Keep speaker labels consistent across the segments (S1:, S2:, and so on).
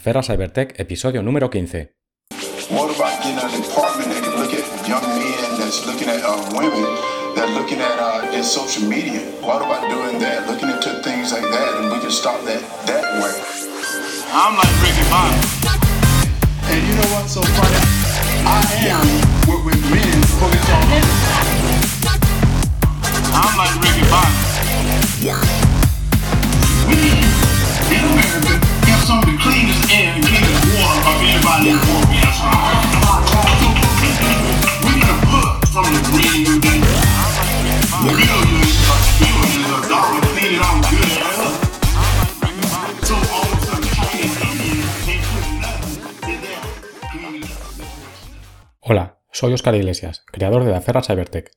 S1: Ferra Cybertech, episodio número 15. What about getting a department that can look at young men that's looking at uh, women that are looking at uh, their social media? What about doing that? Looking into things like that, and we can stop that that way. I'm like Ricky Bobby. And you know what's so funny? I am with, with men focused on. I'm like Ricky Bobby. We in America Hola, soy Oscar Iglesias, creador de Daferra Cybertech,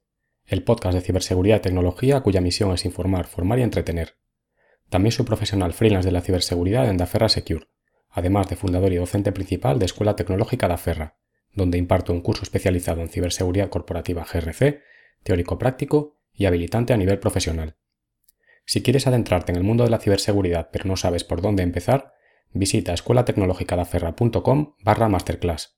S1: el podcast de ciberseguridad y tecnología cuya misión es informar, formar y entretener. También soy profesional freelance de la ciberseguridad en Daferra Secure, además de fundador y docente principal de Escuela Tecnológica Daferra, donde imparto un curso especializado en ciberseguridad corporativa GRC, teórico práctico y habilitante a nivel profesional. Si quieres adentrarte en el mundo de la ciberseguridad pero no sabes por dónde empezar, visita escuelatecnologicadaferra.com barra masterclass.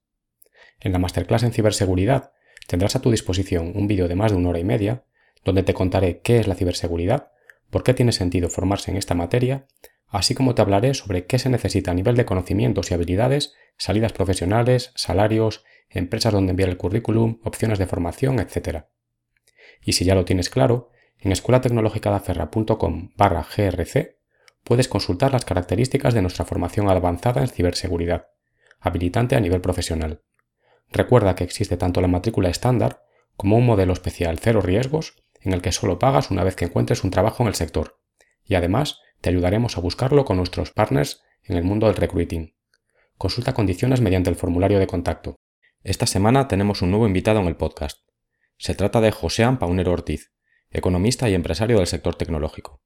S1: En la masterclass en ciberseguridad tendrás a tu disposición un vídeo de más de una hora y media donde te contaré qué es la ciberseguridad, por qué tiene sentido formarse en esta materia, así como te hablaré sobre qué se necesita a nivel de conocimientos y habilidades, salidas profesionales, salarios, empresas donde enviar el currículum, opciones de formación, etc. Y si ya lo tienes claro, en escuelatecnologicadaferra.com barra grc puedes consultar las características de nuestra formación avanzada en ciberseguridad, habilitante a nivel profesional. Recuerda que existe tanto la matrícula estándar como un modelo especial cero riesgos en el que solo pagas una vez que encuentres un trabajo en el sector. Y además, te ayudaremos a buscarlo con nuestros partners en el mundo del recruiting. Consulta condiciones mediante el formulario de contacto. Esta semana tenemos un nuevo invitado en el podcast. Se trata de Josean Paunero Ortiz, economista y empresario del sector tecnológico.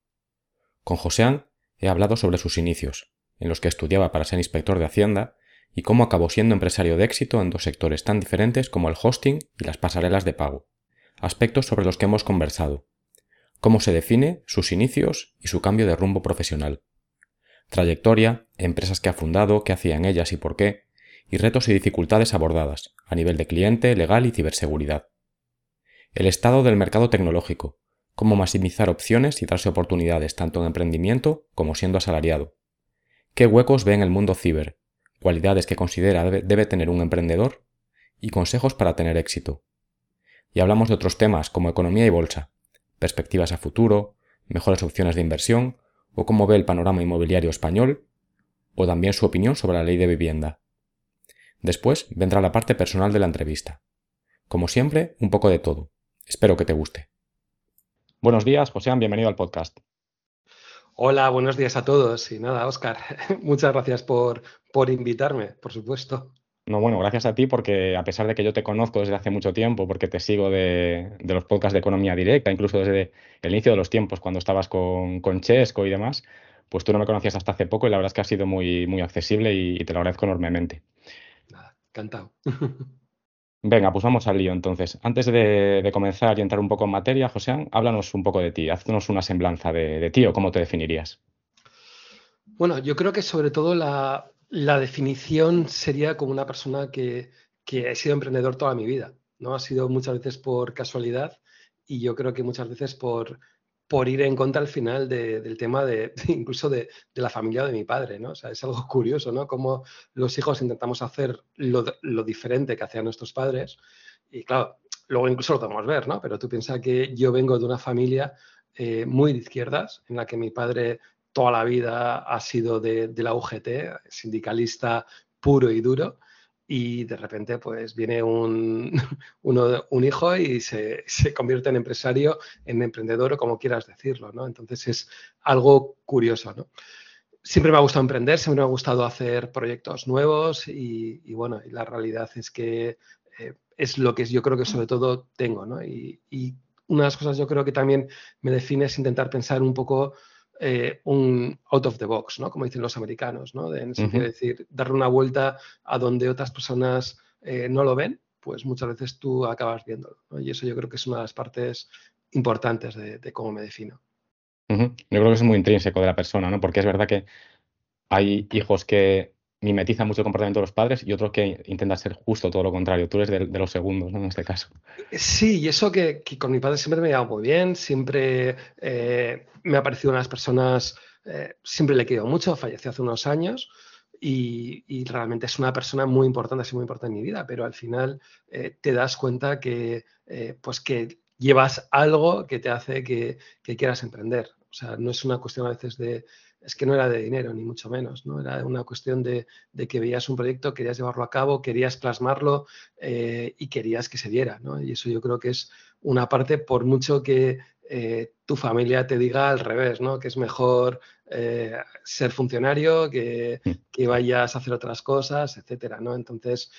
S1: Con Josean he hablado sobre sus inicios, en los que estudiaba para ser inspector de Hacienda, y cómo acabó siendo empresario de éxito en dos sectores tan diferentes como el hosting y las pasarelas de pago aspectos sobre los que hemos conversado, cómo se define, sus inicios y su cambio de rumbo profesional, trayectoria, empresas que ha fundado, qué hacían ellas y por qué, y retos y dificultades abordadas a nivel de cliente, legal y ciberseguridad. El estado del mercado tecnológico, cómo maximizar opciones y darse oportunidades tanto en emprendimiento como siendo asalariado. ¿Qué huecos ve en el mundo ciber? Cualidades que considera debe, tener un emprendedor y consejos para tener éxito y hablamos de otros temas como economía y bolsa, perspectivas a futuro, mejores opciones de inversión o cómo ve el panorama inmobiliario español o también su opinión sobre la ley de vivienda. Después vendrá la parte personal de la entrevista. Como siempre, un poco de todo. Espero que te guste. Buenos días, José, bienvenido al podcast.
S2: Hola, buenos días a todos. Y nada, Oscar, muchas gracias por, por invitarme, por supuesto.
S1: No, bueno, gracias a ti porque a pesar de que yo te conozco desde hace mucho tiempo, porque te sigo de, los podcasts de economía directa, incluso desde el inicio de los tiempos, cuando estabas con, con Chesco y demás, pues tú no me conocías hasta hace poco y la verdad es que ha sido muy, muy accesible y, te lo agradezco enormemente.
S2: Nada, encantado.
S1: Venga, pues vamos al lío entonces. Antes de, comenzar y entrar un poco en materia, José, háblanos un poco de ti, haznos una semblanza de, de ti o cómo te definirías.
S2: Bueno, yo creo que sobre todo la, la definición sería como una persona que, que he sido emprendedor toda mi vida, ¿no? Ha sido muchas veces por casualidad y yo creo que muchas veces por, por ir en contra al final del tema de, incluso de, la familia de mi padre, ¿no? O sea, es algo curioso, ¿no? Como los hijos intentamos hacer lo, diferente que hacían nuestros padres y claro, luego incluso lo podemos ver, ¿no? Pero tú piensas que yo vengo de una familia eh, muy de izquierdas, en la que mi padre toda la vida ha sido de, la UGT, sindicalista puro y duro, y de repente pues viene un, un hijo y se, convierte en empresario, en emprendedor o como quieras decirlo, ¿no? Entonces es algo curioso, ¿no? Siempre me ha gustado emprender, siempre me ha gustado hacer proyectos nuevos y, bueno, y la realidad es que eh, es lo que yo creo que sobre todo tengo, ¿no? Y, y una de las cosas yo creo que también me define es intentar pensar un poco eh, un out of the box, ¿no? Como dicen los americanos, ¿no? De, en decir, darle una vuelta a donde otras personas eh, no lo ven, pues muchas veces tú acabas viéndolo. Y eso yo creo que es una de las partes importantes de, cómo me defino.
S1: Yo creo que es muy intrínseco de la persona, ¿no? Porque es verdad que hay hijos que mimetiza mucho el comportamiento de los padres y otros que intentan ser justo todo lo contrario. Tú eres de, los segundos, ¿no? En este caso.
S2: Sí, y eso que, con mi padre siempre me ha muy bien, siempre eh, me ha parecido unas personas, eh, siempre le he querido mucho, falleció hace unos años. Y, realmente es una persona muy importante, es muy importante en mi vida, pero al final eh, te das cuenta que, pues que llevas algo que te hace que, que, quieras emprender. O sea, no es una cuestión a veces de, es que no era de dinero, ni mucho menos, ¿no? Era una cuestión de, que veías un proyecto, querías llevarlo a cabo, querías plasmarlo eh, y querías que se diera, ¿no? Y eso yo creo que es una parte, por mucho que eh, tu familia te diga al revés, ¿no? Que es mejor eh, ser funcionario, que, que, vayas a hacer otras cosas, etcétera, ¿no? Entonces,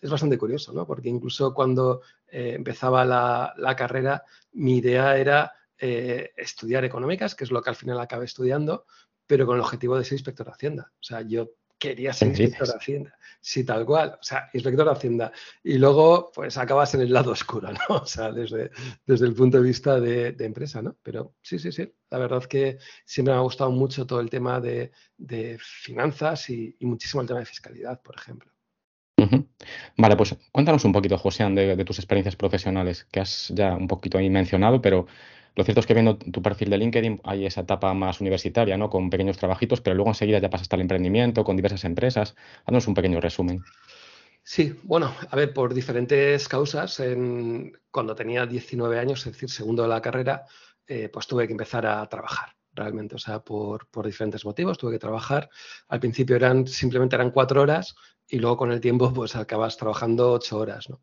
S2: es bastante curioso, ¿no? Porque incluso cuando empezaba la, la, carrera, mi idea era estudiar económicas, que es lo que al final acabé estudiando, pero con el objetivo de ser inspector de Hacienda. O sea, yo quería ser inspector de Hacienda. Sí, tal cual. O sea, inspector de Hacienda. Y luego, pues acabas en el lado oscuro, ¿no? O sea, desde, desde el punto de vista de, empresa, ¿no? Pero sí, sí, sí. La verdad es que siempre me ha gustado mucho todo el tema de, finanzas y, muchísimo el tema de fiscalidad, por ejemplo.
S1: Vale, pues cuéntanos un poquito, José, de, de, tus experiencias profesionales, que has ya un poquito ahí mencionado, pero lo cierto es que viendo tu perfil de LinkedIn hay esa etapa más universitaria, ¿no? Con pequeños trabajitos, pero luego enseguida ya pasas al emprendimiento con diversas empresas. Haznos un pequeño resumen.
S2: Sí, bueno, a ver, por diferentes causas, cuando tenía 19 años, es decir, segundo de la carrera, eh, pues tuve que empezar a trabajar realmente, o sea, por, diferentes motivos tuve que trabajar. Al principio eran simplemente eran cuatro horas y luego con el tiempo pues acabas trabajando ocho horas, ¿no?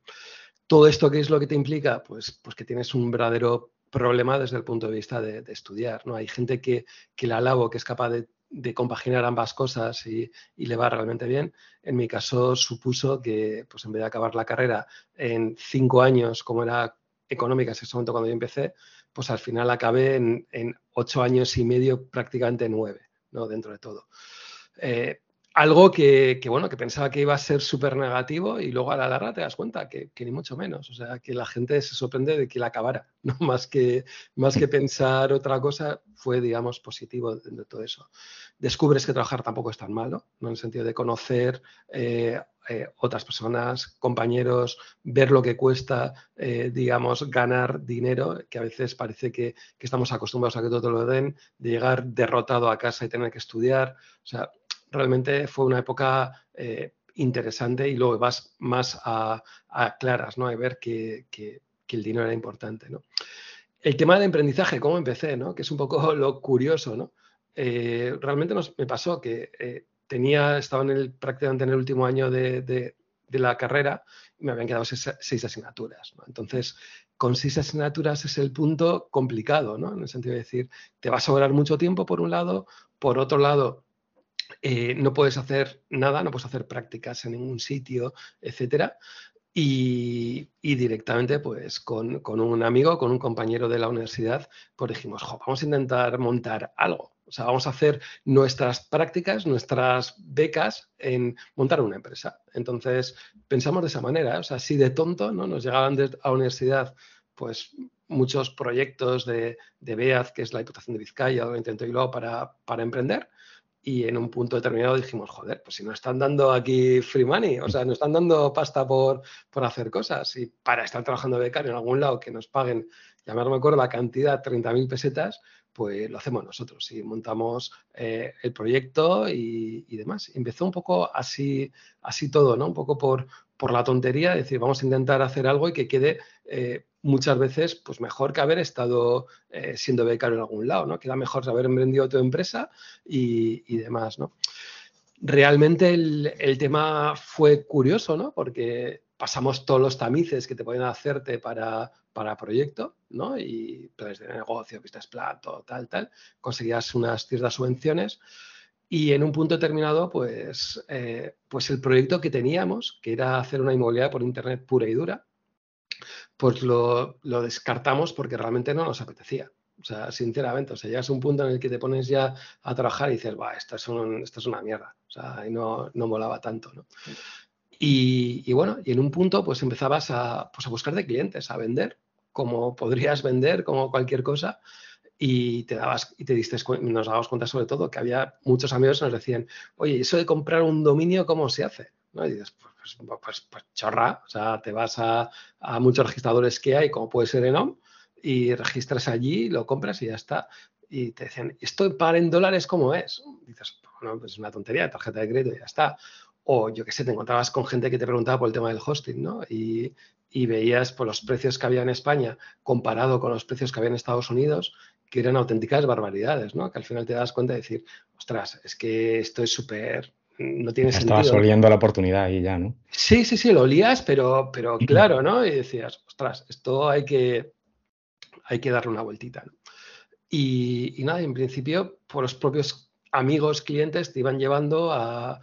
S2: Todo esto, ¿qué es lo que te implica? Pues, pues que tienes un verdadero problema desde el punto de vista de, estudiar. ¿no? Hay gente que, que la alabo, que es capaz de, compaginar ambas cosas y, le va realmente bien. En mi caso supuso que pues en vez de acabar la carrera en cinco años, como era económica en ese momento cuando yo empecé, pues al final acabé en, ocho años y medio, prácticamente nueve, ¿no? dentro de todo. Eh, algo que, bueno, que pensaba que iba a ser súper negativo y luego a la larga te das cuenta que, ni mucho menos. O sea, que la gente se sorprende de que la acabara, ¿no? Más que, más que pensar otra cosa, fue, digamos, positivo de, todo eso. Descubres que trabajar tampoco es tan malo, ¿no? En el sentido de conocer eh, eh, otras personas, compañeros, ver lo que cuesta, eh, digamos, ganar dinero, que a veces parece que, que estamos acostumbrados a que todo te lo den, de llegar derrotado a casa y tener que estudiar. O sea, realmente fue una época eh, interesante y luego vas más a, claras, ¿no? A ver que, el dinero era importante, ¿no? El tema del aprendizaje, ¿cómo empecé, no? Que es un poco lo curioso, ¿no? Eh, realmente nos, me pasó que eh, tenía, estaba en el, prácticamente en el último año de, la carrera y me habían quedado seis, asignaturas. Entonces, con seis asignaturas es el punto complicado, ¿no? En el sentido de decir, te va a sobrar mucho tiempo por un lado, por otro lado, eh, no puedes hacer nada, no puedes hacer prácticas en ningún sitio, etcétera. Y, directamente, pues con, un amigo, con un compañero de la universidad, pues dijimos, vamos a intentar montar algo. O sea, vamos a hacer nuestras prácticas, nuestras becas en montar una empresa. Entonces, pensamos de esa manera. ¿eh? O sea, así de tonto, ¿no? Nos llegaban a la universidad, pues muchos proyectos de, de BEAD, que es la Diputación de Vizcaya, o intento y luego para, para emprender y en un punto determinado dijimos, joder, pues si nos están dando aquí free money, o sea, nos están dando pasta por, por hacer cosas y para estar trabajando becario en algún lado que nos paguen, ya me acuerdo la cantidad, 30.000 pesetas, pues lo hacemos nosotros y montamos eh, el proyecto y, y, demás. Empezó un poco así, así todo, ¿no? Un poco por, por la tontería, decir, vamos a intentar hacer algo y que quede eh, muchas veces pues mejor que haber estado eh, siendo becario en algún lado, ¿no? Queda mejor haber emprendido tu empresa y, demás, ¿no? Realmente el, tema fue curioso, ¿no? Porque pasamos todos los tamices que te pueden hacerte para, para proyecto, ¿no? Y planes de negocio, vistas plato, tal, tal. Conseguías unas ciertas subvenciones y en un punto determinado, pues, eh, pues el proyecto que teníamos, que era hacer una inmobiliaria por Internet pura y dura, pues lo, descartamos porque realmente no nos apetecía. O sea, sinceramente, o sea, llegas a un punto en el que te pones ya a trabajar y dices, va, esto es, es una mierda. O sea, y no, no molaba tanto, ¿no? Y, bueno, y en un punto pues empezabas a, pues a buscar de clientes, a vender, como podrías vender, como cualquier cosa, y te dabas y te diste nos dábamos cuenta sobre todo que había muchos amigos que nos decían, oye, eso de comprar un dominio, ¿cómo se hace? Y dices, pues, pues, pues, pues, chorra, o sea, te vas a, muchos registradores que hay, como puede ser Enom, y registras allí, lo compras y ya está. Y te decían, ¿esto para en dólares cómo es? dices, bueno, pues es una tontería, tarjeta de crédito y ya está. O yo qué sé, te encontrabas con gente que te preguntaba por el tema del hosting, ¿no? Y, y veías por los precios que había en España comparado con los precios que había en Estados Unidos que eran auténticas barbaridades, ¿no? Que al final te das cuenta de decir, ostras, es que esto es súper, no tiene sentido.
S1: Estabas oliendo la oportunidad ahí ya, ¿no?
S2: Sí, sí, sí, lo olías, pero, pero claro, ¿no? Y decías, ostras, esto hay que, hay que darle una vueltita. Y, nada, en principio, por los propios amigos, clientes, te iban llevando a,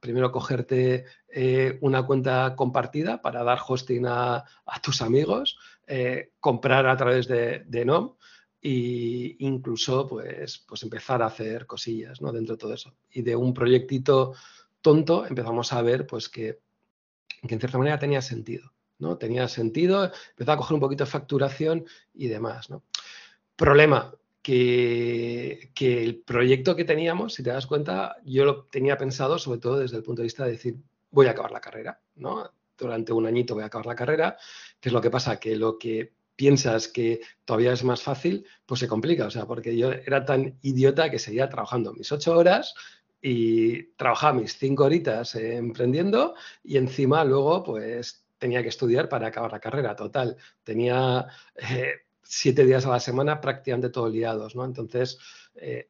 S2: primero cogerte eh, una cuenta compartida para dar hosting a, tus amigos, eh, comprar a través de, de NOM e incluso pues, pues empezar a hacer cosillas ¿no? dentro de todo eso. Y de un proyectito tonto empezamos a ver pues que, que en cierta manera tenía sentido. ¿no? Tenía sentido, empezó a coger un poquito de facturación y demás. ¿no? Problema, que, que, el proyecto que teníamos, si te das cuenta, yo lo tenía pensado sobre todo desde el punto de vista de decir, voy a acabar la carrera, ¿no? Durante un añito voy a acabar la carrera, ¿qué es lo que pasa? Que lo que piensas que todavía es más fácil, pues se complica. O sea, porque yo era tan idiota que seguía trabajando mis ocho horas y trabajaba mis cinco horitas emprendiendo y encima luego pues tenía que estudiar para acabar la carrera. Total, tenía eh, siete días a la semana prácticamente todos liados, ¿no? Entonces, eh,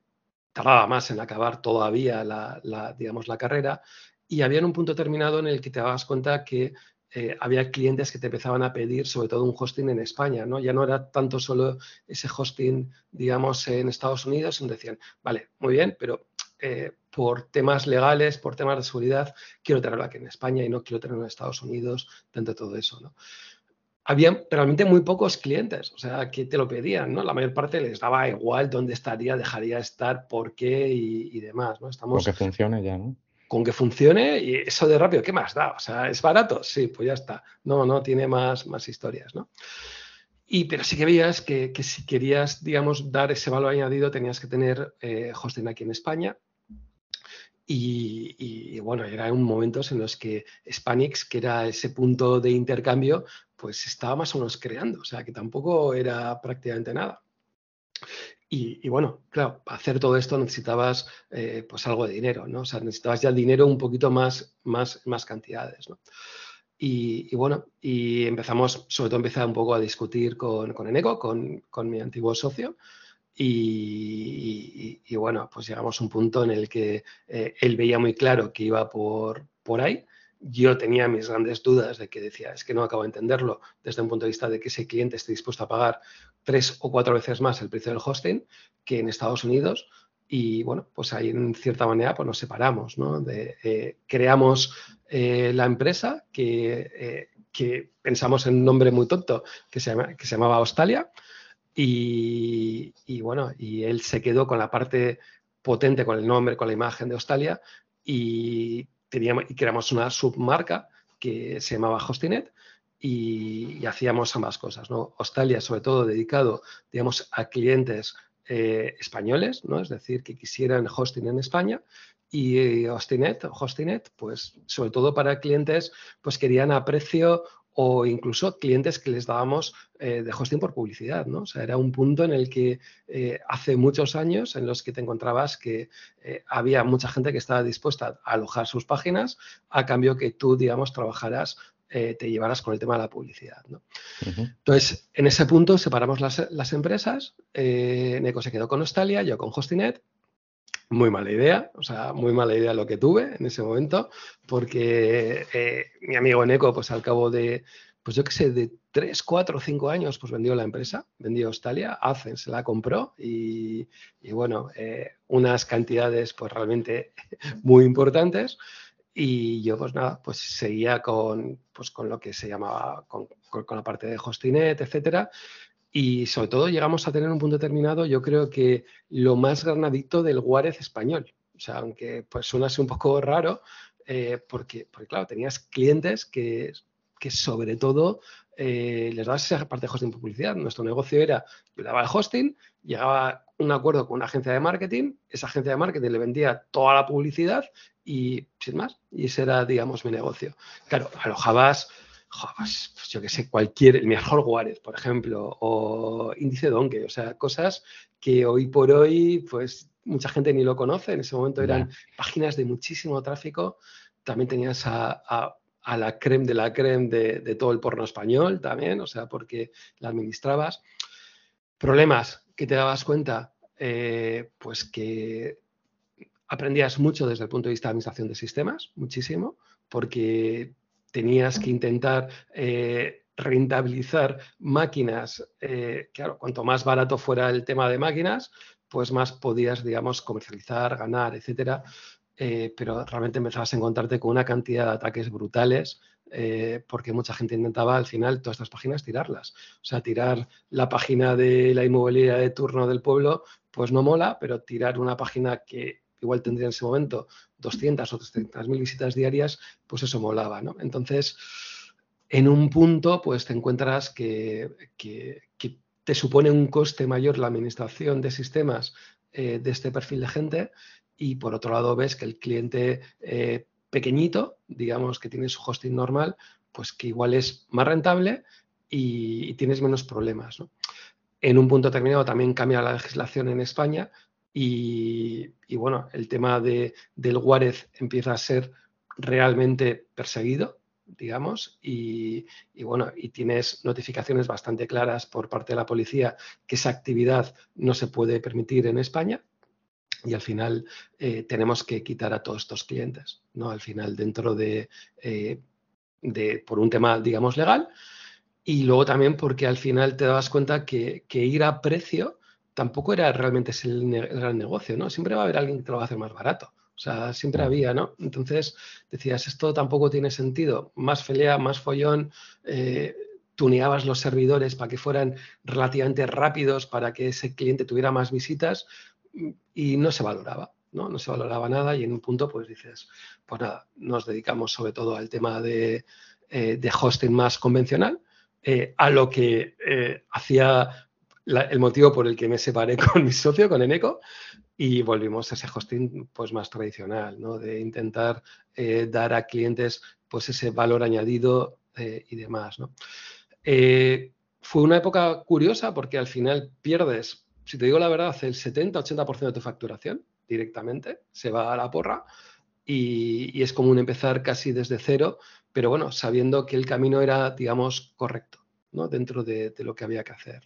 S2: tardaba más en acabar todavía la, la, digamos, la carrera y había un punto terminado en el que te dabas cuenta que eh, había clientes que te empezaban a pedir sobre todo un hosting en España, ¿no? Ya no era tanto solo ese hosting, digamos, en Estados Unidos, sino decían, vale, muy bien, pero eh, por temas legales, por temas de seguridad, quiero tenerlo aquí en España y no quiero tenerlo en Estados Unidos, de todo eso, ¿no? Había realmente muy pocos clientes, o sea, que te lo pedían, ¿no? La mayor parte les daba igual dónde estaría, dejaría estar, por qué y, demás, ¿no?
S1: Estamos... Porque funcione ya, ¿no?
S2: Con que funcione y eso de rápido, ¿qué más da? O sea, ¿es barato? Sí, pues ya está. No, no tiene más, más historias, ¿no? Y, pero sí que veías que, si querías, digamos, dar ese valor añadido, tenías que tener eh, hosting aquí en España. Y, y, bueno, era un momentos en los que Spanix, que era ese punto de intercambio, pues estaba más o menos creando, o sea, que tampoco era prácticamente nada. Y, bueno, claro, para hacer todo esto necesitabas eh, pues algo de dinero, ¿no? O sea, necesitabas ya dinero un poquito más, más, más cantidades, ¿no? Y, bueno, y empezamos, sobre todo empecé un poco a discutir con, con Eneco, con, con mi antiguo socio, y, y, bueno, pues llegamos a un punto en el que eh, él veía muy claro que iba por, por ahí yo tenía mis grandes dudas de que decía, es que no acabo de entenderlo desde un punto de vista de que ese cliente esté dispuesto a pagar tres o cuatro veces más el precio del hosting que en Estados Unidos. Y bueno, pues ahí en cierta manera pues nos separamos, ¿no? De, eh, creamos eh, la empresa que, eh, que, pensamos en un nombre muy tonto que se, llama, que se llamaba Australia. Y, y, bueno, y él se quedó con la parte potente, con el nombre, con la imagen de Australia y teníamos, y creamos una submarca que se llamaba Hostinet y, hacíamos ambas cosas, ¿no? Hostalia, sobre todo dedicado, digamos, a clientes eh, españoles, ¿no? Es decir, que quisieran hosting en España y Hostinet, Hostinet, pues sobre todo para clientes, pues querían a precio o incluso clientes que les dábamos eh, de hosting por publicidad, ¿no? O sea, era un punto en el que eh, hace muchos años en los que te encontrabas que eh, había mucha gente que estaba dispuesta a alojar sus páginas a cambio que tú, digamos, trabajaras, te llevaras con el tema de la publicidad, ¿no? Entonces, en ese punto separamos las, las empresas, Neco se quedó con Australia, yo con Hostinet, muy mala idea, o sea, muy mala idea lo que tuve en ese momento, porque eh, mi amigo Neko, pues al cabo de, pues yo qué sé, de 3, 4, 5 años, pues vendió la empresa, vendió Australia, Azen se la compró y, bueno, eh, unas cantidades pues realmente muy importantes. Y yo, pues nada, pues seguía con, pues, con lo que se llamaba, con, con la parte de Hostinet, etcétera. Y sobre todo llegamos a tener un punto determinado, yo creo que lo más granadito del Juárez español. O sea, aunque pues suena un poco raro, eh, porque, porque claro, tenías clientes que que sobre todo eh, les dabas esa parte de hosting publicidad. Nuestro negocio era, yo daba el hosting, llegaba un acuerdo con una agencia de marketing, esa agencia de marketing le vendía toda la publicidad y sin más, y ese era, digamos, mi negocio. Claro, alojabas, pues, pues yo que sé, cualquier, el mejor Juárez, por ejemplo, o índice Donkey, o sea, cosas que hoy por hoy, pues mucha gente ni lo conoce, en ese momento eran páginas de muchísimo tráfico, también tenías a a la creme de la creme de, todo el porno español también, o sea, porque la administrabas. Problemas que te dabas cuenta, eh, pues que aprendías mucho desde el punto de vista de administración de sistemas, muchísimo, porque tenías que intentar eh, rentabilizar máquinas, eh, claro, cuanto más barato fuera el tema de máquinas, pues más podías, digamos, comercializar, ganar, etcétera. Eh, pero realmente empezabas a encontrarte con una cantidad de ataques brutales porque mucha gente intentaba al final todas estas páginas tirarlas. O sea, tirar la página de la inmobiliaria de turno del pueblo, pues no mola, pero tirar una página que igual tendría en ese momento 200 o 300 mil visitas diarias, pues eso molaba, ¿no? Entonces, en un punto, pues te encuentras que, te supone un coste mayor la administración de sistemas eh, de este perfil de gente y por otro lado ves que el cliente eh, pequeñito, digamos que tiene su hosting normal, pues que igual es más rentable y, tienes menos problemas. En un punto determinado también cambia la legislación en España y, bueno, el tema de, del Juárez empieza a ser realmente perseguido, digamos, y, bueno, y tienes notificaciones bastante claras por parte de la policía que esa actividad no se puede permitir en España, y al final eh, tenemos que quitar a todos estos clientes, ¿no? Al final dentro eh, de, por un tema, digamos, legal y luego también porque al final te das cuenta que, ir a precio tampoco era realmente el, gran negocio, ¿no? Siempre va a haber alguien que te lo va a hacer más barato. O sea, siempre había, ¿no? Entonces decías, esto tampoco tiene sentido. Más pelea, más follón, eh, tuneabas los servidores para que fueran relativamente rápidos, para que ese cliente tuviera más visitas, y no se valoraba, ¿no? No se valoraba nada y en un punto pues dices, pues nada, nos dedicamos sobre todo al tema de, eh, hosting más convencional, eh, a lo que eh, hacía el motivo por el que me separé con mi socio, con Eneco, y volvimos a ese hosting pues más tradicional, ¿no? De intentar dar a clientes pues ese valor añadido y demás, ¿no? fue una época curiosa porque al final pierdes si te digo la verdad, el 70-80% de tu facturación directamente se va a la porra y, es común empezar casi desde cero, pero bueno, sabiendo que el camino era, digamos, correcto, ¿no? Dentro de, lo que había que hacer.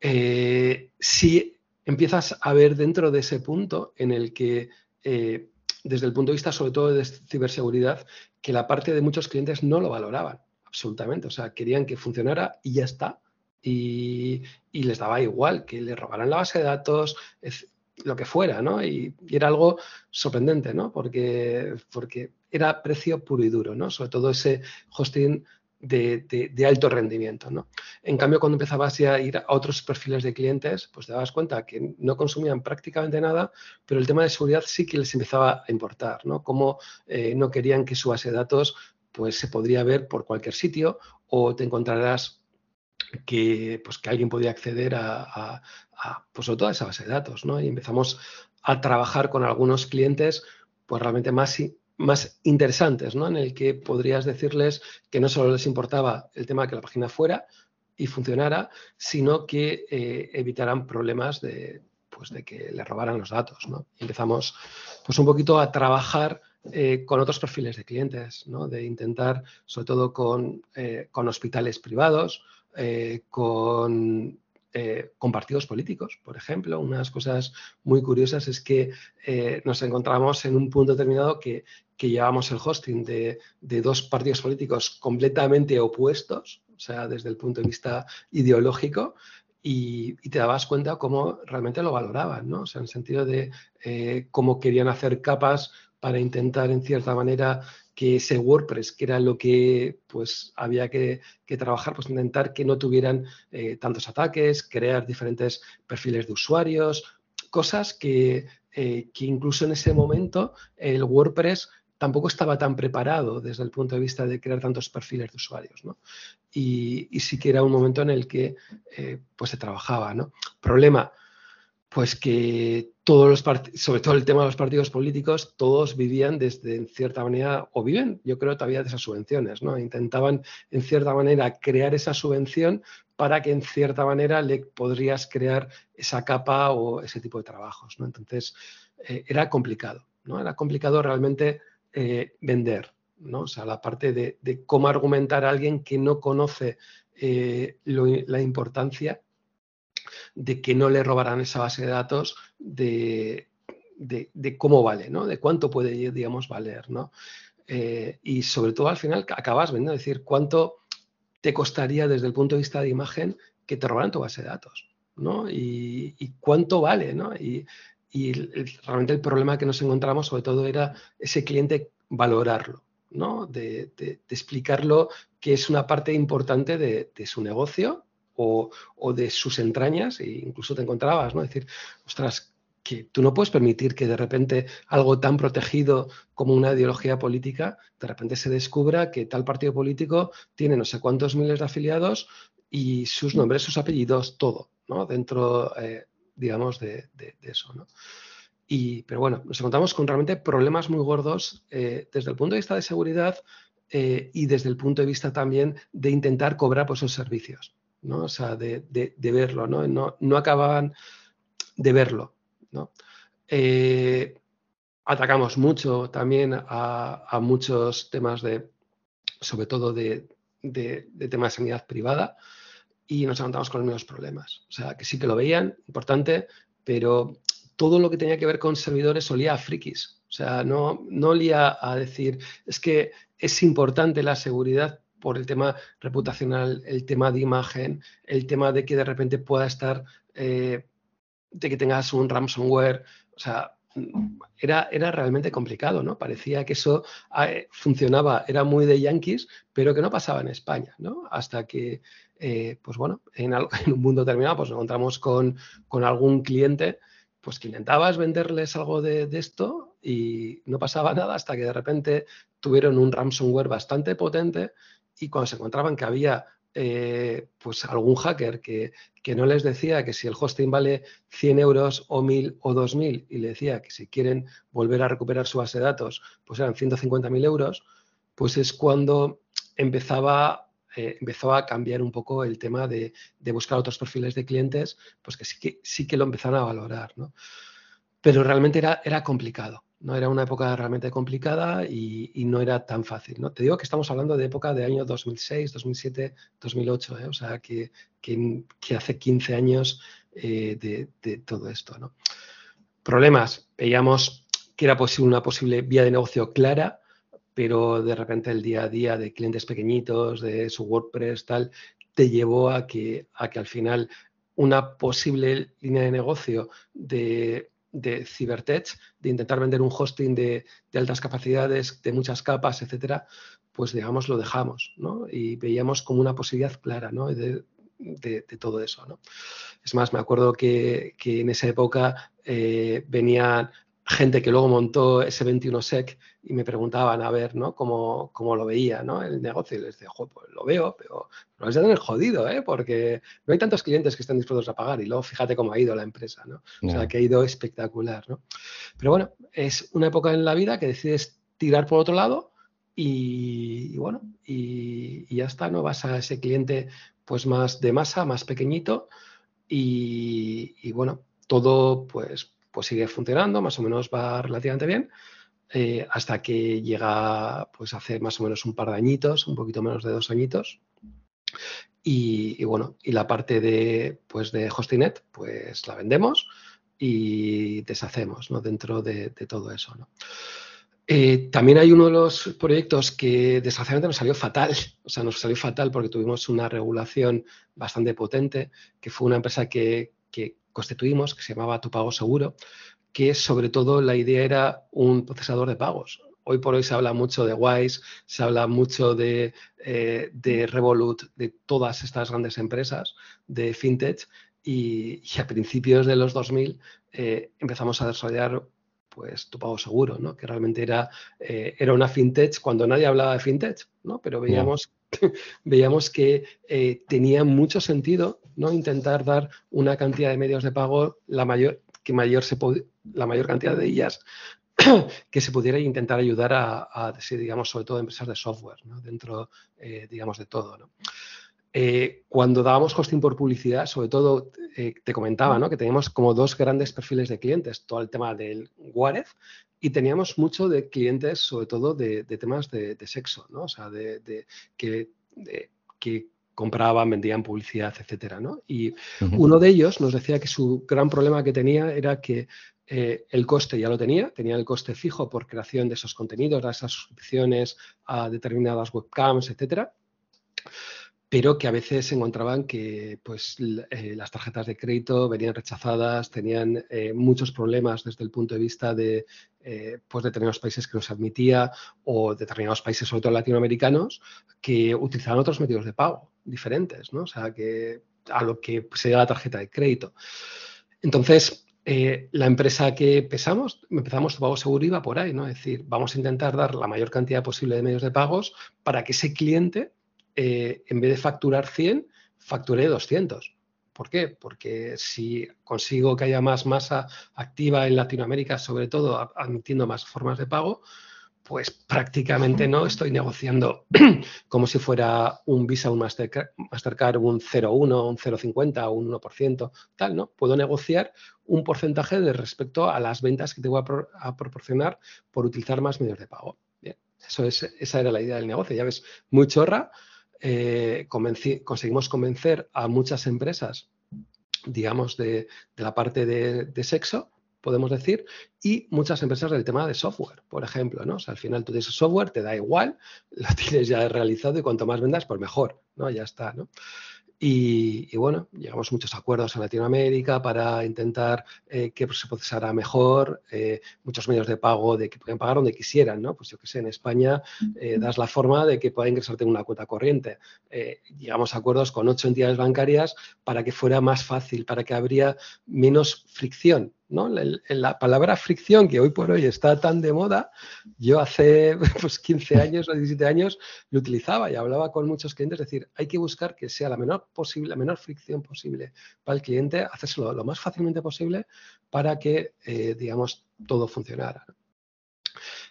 S2: Eh, si empiezas a ver dentro de ese punto en el que, eh, desde el punto de vista sobre todo de ciberseguridad, que la parte de muchos clientes no lo valoraban absolutamente, o sea, querían que funcionara y ya está y, les daba igual que le robaran la base de datos, lo que fuera, ¿no? Y, era algo sorprendente, ¿no? Porque, porque era precio puro y duro, ¿no? Sobre todo ese hosting de, alto rendimiento, ¿no? En cambio, cuando empezabas a ir a otros perfiles de clientes, pues te dabas cuenta que no consumían prácticamente nada, pero el tema de seguridad sí que les empezaba a importar, ¿no? Como eh, no querían que su base de datos pues se podría ver por cualquier sitio o te encontrarás que, pues, que alguien podía acceder a, pues, toda esa base de datos. ¿no? Y empezamos a trabajar con algunos clientes pues, realmente más, más interesantes, ¿no? en el que podrías decirles que no solo les importaba el tema de que la página fuera y funcionara, sino que eh, evitaran problemas de, pues, de que le robaran los datos. ¿no? empezamos pues, un poquito a trabajar eh, con otros perfiles de clientes, ¿no? de intentar, sobre todo con, eh, con hospitales privados, con, eh, con, partidos políticos, por ejemplo. Unas cosas muy curiosas es que eh, nos encontramos en un punto determinado que, que llevamos el hosting de, dos partidos políticos completamente opuestos, o sea, desde el punto de vista ideológico, y, te dabas cuenta cómo realmente lo valoraban, ¿no? O sea, en el sentido de cómo querían hacer capas para intentar, en cierta manera, que ese WordPress, que era lo que pues, había que, trabajar, pues intentar que no tuvieran eh, tantos ataques, crear diferentes perfiles de usuarios, cosas que, eh, que, incluso en ese momento el WordPress tampoco estaba tan preparado desde el punto de vista de crear tantos perfiles de usuarios. ¿no? Y, y, sí que era un momento en el que eh, pues se trabajaba. ¿no? Problema, pues que todos los sobre todo el tema de los partidos políticos, todos vivían desde, en cierta manera, o viven, yo creo, todavía de esas subvenciones, ¿no? Intentaban, en cierta manera, crear esa subvención para que, en cierta manera, le podrías crear esa capa o ese tipo de trabajos, ¿no? Entonces, eh, era complicado, ¿no? Era complicado realmente eh, vender, ¿no? O sea, la parte de, cómo argumentar a alguien que no conoce eh, la importancia de que no le robarán esa base de datos de, cómo vale, ¿no? De cuánto puede, digamos, valer, ¿no? Eh, y sobre todo al final acabas viendo, decir, cuánto te costaría desde el punto de vista de imagen que te robaran tu base de datos, ¿no? Y, cuánto vale, ¿no? Y, realmente el problema que nos encontramos sobre todo era ese cliente valorarlo, ¿no? De, explicarlo que es una parte importante de, su negocio o, de sus entrañas, e incluso te encontrabas, ¿no? Decir, ostras, que tú no puedes permitir que de repente algo tan protegido como una ideología política, de repente se descubra que tal partido político tiene no sé cuántos miles de afiliados y sus nombres, sus apellidos, todo, ¿no? Dentro, eh, digamos, de, eso, ¿no? Y, pero bueno, nos encontramos con realmente problemas muy gordos eh, desde el punto de vista de seguridad eh, y desde el punto de vista también de intentar cobrar por esos servicios. ¿No? O sea, de, verlo, ¿no? ¿no? ¿no? acababan de verlo, ¿no? Eh, atacamos mucho también a, muchos temas de, sobre todo de, temas de sanidad privada y nos encontramos con los mismos problemas. O sea, que sí que lo veían, importante, pero todo lo que tenía que ver con servidores olía a frikis. O sea, no, no olía a decir, es que es importante la seguridad por el tema reputacional, el tema de imagen, el tema de que de repente pueda estar, eh, de que tengas un ransomware, o sea, era, era realmente complicado, ¿no? Parecía que eso eh, funcionaba, era muy de yankees, pero que no pasaba en España, ¿no? Hasta que, eh, pues bueno, en, un mundo determinado, pues nos encontramos con, algún cliente, pues que intentabas venderles algo de, de esto y no pasaba nada hasta que de repente tuvieron un ransomware bastante potente y cuando se encontraban que había eh, pues algún hacker que, no les decía que si el hosting vale 100 euros o 1000 o 2000 y le decía que si quieren volver a recuperar su base de datos, pues eran 150.000 euros, pues es cuando empezaba, eh, a cambiar un poco el tema de, buscar otros perfiles de clientes, pues que sí que, sí que lo empezaron a valorar. ¿no? Pero realmente era, era complicado. ¿No? Era una época realmente complicada y, no era tan fácil. ¿no? Te digo que estamos hablando de época de año 2006, 2007, 2008, o sea, que, hace 15 años eh, de, todo esto. ¿no? Problemas, veíamos que era posible, una posible vía de negocio clara, pero de repente el día a día de clientes pequeñitos, de su WordPress, tal, te llevó a que, a que al final una posible línea de negocio de de Cybertech, de intentar vender un hosting de, altas capacidades, de muchas capas, etcétera, pues digamos lo dejamos, ¿no? Y veíamos como una posibilidad clara, ¿no? De, todo eso, ¿no? Es más, me acuerdo que, en esa época eh, venían gente que luego montó ese 21SEC y me preguntaban a ver ¿no? cómo, cómo lo veía ¿no? el negocio y les decía, pues lo veo, pero lo vais a tener jodido, ¿eh? porque no hay tantos clientes que estén dispuestos a pagar y luego fíjate cómo ha ido la empresa, ¿no? O sea, que ha ido espectacular, ¿no? Pero bueno, es una época en la vida que decides tirar por otro lado y, bueno, y, ya está, ¿no? Vas a ese cliente pues más de masa, más pequeñito y, y bueno, todo pues pues sigue funcionando, más o menos va relativamente bien, eh, hasta que llega pues hace más o menos un par de añitos, un poquito menos de dos añitos. Y, bueno, y la parte de, pues de Hostinet, pues la vendemos y deshacemos ¿no? dentro de, todo eso. Eh, también hay uno de los proyectos que desgraciadamente nos salió fatal, o sea, nos salió fatal porque tuvimos una regulación bastante potente, que fue una empresa que, que constituimos, que se llamaba Tu Pago Seguro, que sobre todo la idea era un procesador de pagos. Hoy por hoy se habla mucho de Wise, se habla mucho de, eh, de Revolut, de todas estas grandes empresas de fintech y, a principios de los 2000 eh, empezamos a desarrollar pues tu pago seguro, ¿no? Que realmente era, eh, era una fintech cuando nadie hablaba de fintech, ¿no? Pero veíamos, veíamos que eh, tenía mucho sentido, ¿no? Intentar dar una cantidad de medios de pago la mayor, que mayor se la mayor cantidad de ellas que se pudiera intentar ayudar a, digamos, sobre todo empresas de software, ¿no? dentro, eh, digamos, de todo. Eh, cuando dábamos hosting por publicidad, sobre todo eh, te comentaba ¿no? que teníamos como dos grandes perfiles de clientes, todo el tema del Warez y teníamos mucho de clientes, sobre todo de, temas de, sexo, ¿no? o sea, de, que compraban, vendían publicidad, etcétera, ¿no? Y uno de ellos nos decía que su gran problema que tenía era que eh, el coste ya lo tenía, tenía el coste fijo por creación de esos contenidos, a esas suscripciones a determinadas webcams, etcétera pero que a veces se encontraban que pues, eh, las tarjetas de crédito venían rechazadas, tenían eh, muchos problemas desde el punto de vista de pues determinados países que no se admitía o determinados países, sobre todo latinoamericanos, que utilizaban otros medios de pago diferentes, ¿no? O sea, que a lo que se da la tarjeta de crédito. Entonces, eh, la empresa que empezamos, empezamos tu pago seguro iba por ahí, ¿no? Es decir, vamos a intentar dar la mayor cantidad posible de medios de pagos para que ese cliente, eh, en vez de facturar 100, facture 200. ¿Por qué? Porque si consigo que haya más masa activa en Latinoamérica, sobre todo admitiendo más formas de pago, pues prácticamente no estoy negociando como si fuera un Visa, un Mastercard, un 0,1, un 0,50 un 1%, tal, ¿no? Puedo negociar un porcentaje de respecto a las ventas que te voy a, proporcionar por utilizar más medios de pago. Bien, eso es, esa era la idea del negocio. Ya ves, muy chorra. Eh, conseguimos convencer a muchas empresas, digamos, de, la parte de sexo, podemos decir, y muchas empresas del tema de software, por ejemplo, ¿no? O sea, al final tú tienes software, te da igual, lo tienes ya realizado y cuanto más vendas, pues mejor, ¿no? Ya está, ¿no? Y, bueno, llegamos a muchos acuerdos en Latinoamérica para intentar eh, que se procesara mejor, eh, muchos medios de pago de que puedan pagar donde quisieran, ¿no? Pues yo que sé, en España eh, das la forma de que pueda ingresarte en una cuenta corriente. llegamos a acuerdos con ocho entidades bancarias para que fuera más fácil, para que habría menos fricción ¿no? La, palabra fricción, que hoy por hoy está tan de moda, yo hace pues, 15 años o 17 años lo utilizaba y hablaba con muchos clientes, es decir, hay que buscar que sea la menor, posible, la menor fricción posible para el cliente, hacérselo lo más fácilmente posible para que, eh, digamos, todo funcionara.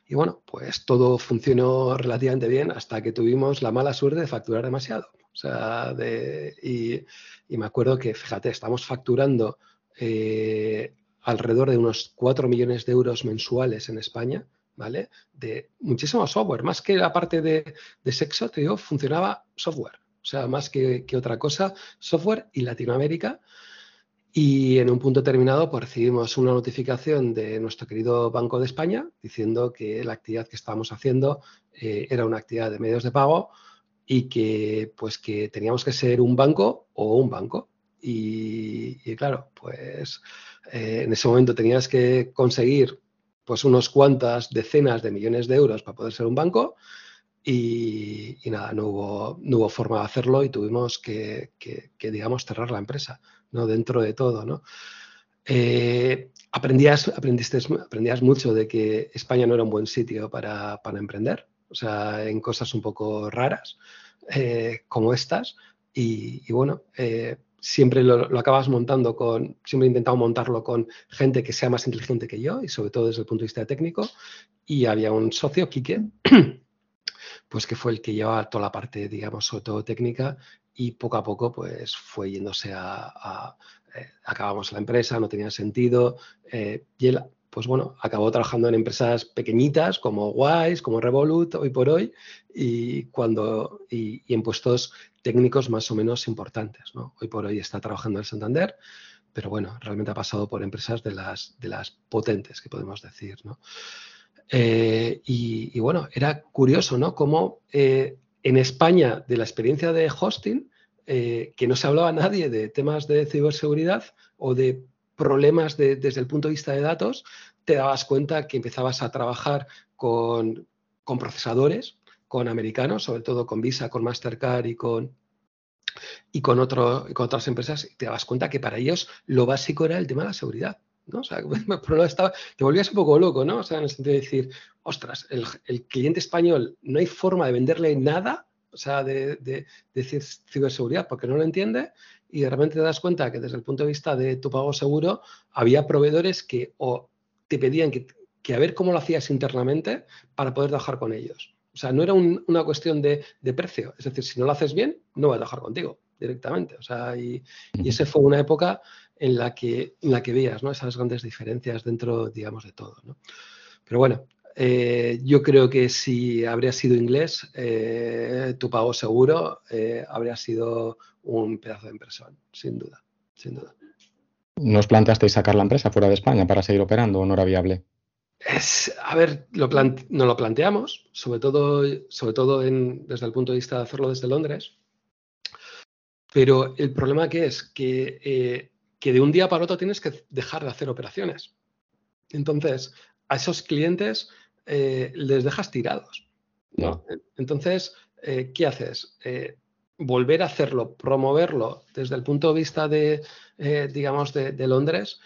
S2: Y bueno, pues todo funcionó relativamente bien hasta que tuvimos la mala suerte de facturar demasiado. O sea, de, y, me acuerdo que, fíjate, estamos facturando eh, alrededor de unos 4 millones de euros mensuales en España, ¿vale? De muchísimo software, más que la parte de, sexo, te digo, funcionaba software, o sea, más que, otra cosa, software y Latinoamérica. Y en un punto terminado pues, recibimos una notificación de nuestro querido Banco de España diciendo que la actividad que estábamos haciendo eh, era una actividad de medios de pago y que pues que teníamos que ser un banco o un banco. y claro, pues eh, en ese momento tenías que conseguir pues unos cuantas decenas de millones de euros para poder ser un banco y, nada, no hubo, no hubo, forma de hacerlo y tuvimos que, digamos, cerrar la empresa, ¿no? Dentro de todo, ¿no? Eh, aprendías, aprendiste, aprendías mucho de que España no era un buen sitio para, emprender, o sea, en cosas un poco raras eh, como estas. Y bueno, siempre lo, acabas montando con, siempre he intentado montarlo con gente que sea más inteligente que yo y sobre todo desde el punto de vista técnico. Y había un socio, Quique, pues que fue el que llevaba toda la parte, digamos, sobre todo técnica y poco a poco pues fue yéndose a, eh, acabamos la empresa, no tenía sentido eh, y él pues bueno, acabó trabajando en empresas pequeñitas como Wise, como Revolut, hoy por hoy, y, cuando, y, en puestos técnicos más o menos importantes. Hoy por hoy está trabajando en Santander, pero bueno, realmente ha pasado por empresas de las, de las potentes, que podemos decir. Eh, y, bueno, era curioso, ¿no? Cómo eh, en España, de la experiencia de hosting, eh, que no se hablaba nadie de temas de ciberseguridad o de problemas desde el punto de vista de datos, te dabas cuenta que empezabas a trabajar con, procesadores, con americanos, sobre todo con Visa, con Mastercard y con, y con, otro, con otras empresas, te dabas cuenta que para ellos lo básico era el tema de la seguridad. ¿no? O sea, estaba, te volvías un poco loco, ¿no? O sea, en el sentido de decir, ostras, el, cliente español no hay forma de venderle nada, o sea, de, decir ciberseguridad porque no lo entiende y de repente te das cuenta que desde el punto de vista de tu pago seguro había proveedores que o te pedían que, que a ver cómo lo hacías internamente para poder trabajar con ellos. O sea, no era una cuestión de, precio. Es decir, si no lo haces bien, no voy a trabajar contigo directamente. O sea, y, y esa fue una época en la que, en la que veías ¿no? esas grandes diferencias dentro, digamos, de todo. ¿no? Pero bueno, eh, yo creo que si habría sido inglés, eh, tu pago seguro eh, habría sido un pedazo de impresión, sin duda, sin duda.
S1: ¿Nos planteasteis sacar la empresa fuera de España para seguir operando o no era viable?
S2: Es, a ver, lo no lo planteamos, sobre todo, sobre todo desde el punto de vista de hacerlo desde Londres. Pero el problema que es que, eh, que de un día para otro tienes que dejar de hacer operaciones. Entonces, a esos clientes eh, les dejas tirados. ¿no? Entonces, eh, ¿qué haces? volver a hacerlo, promoverlo desde el punto de vista de, digamos, de, de Londres,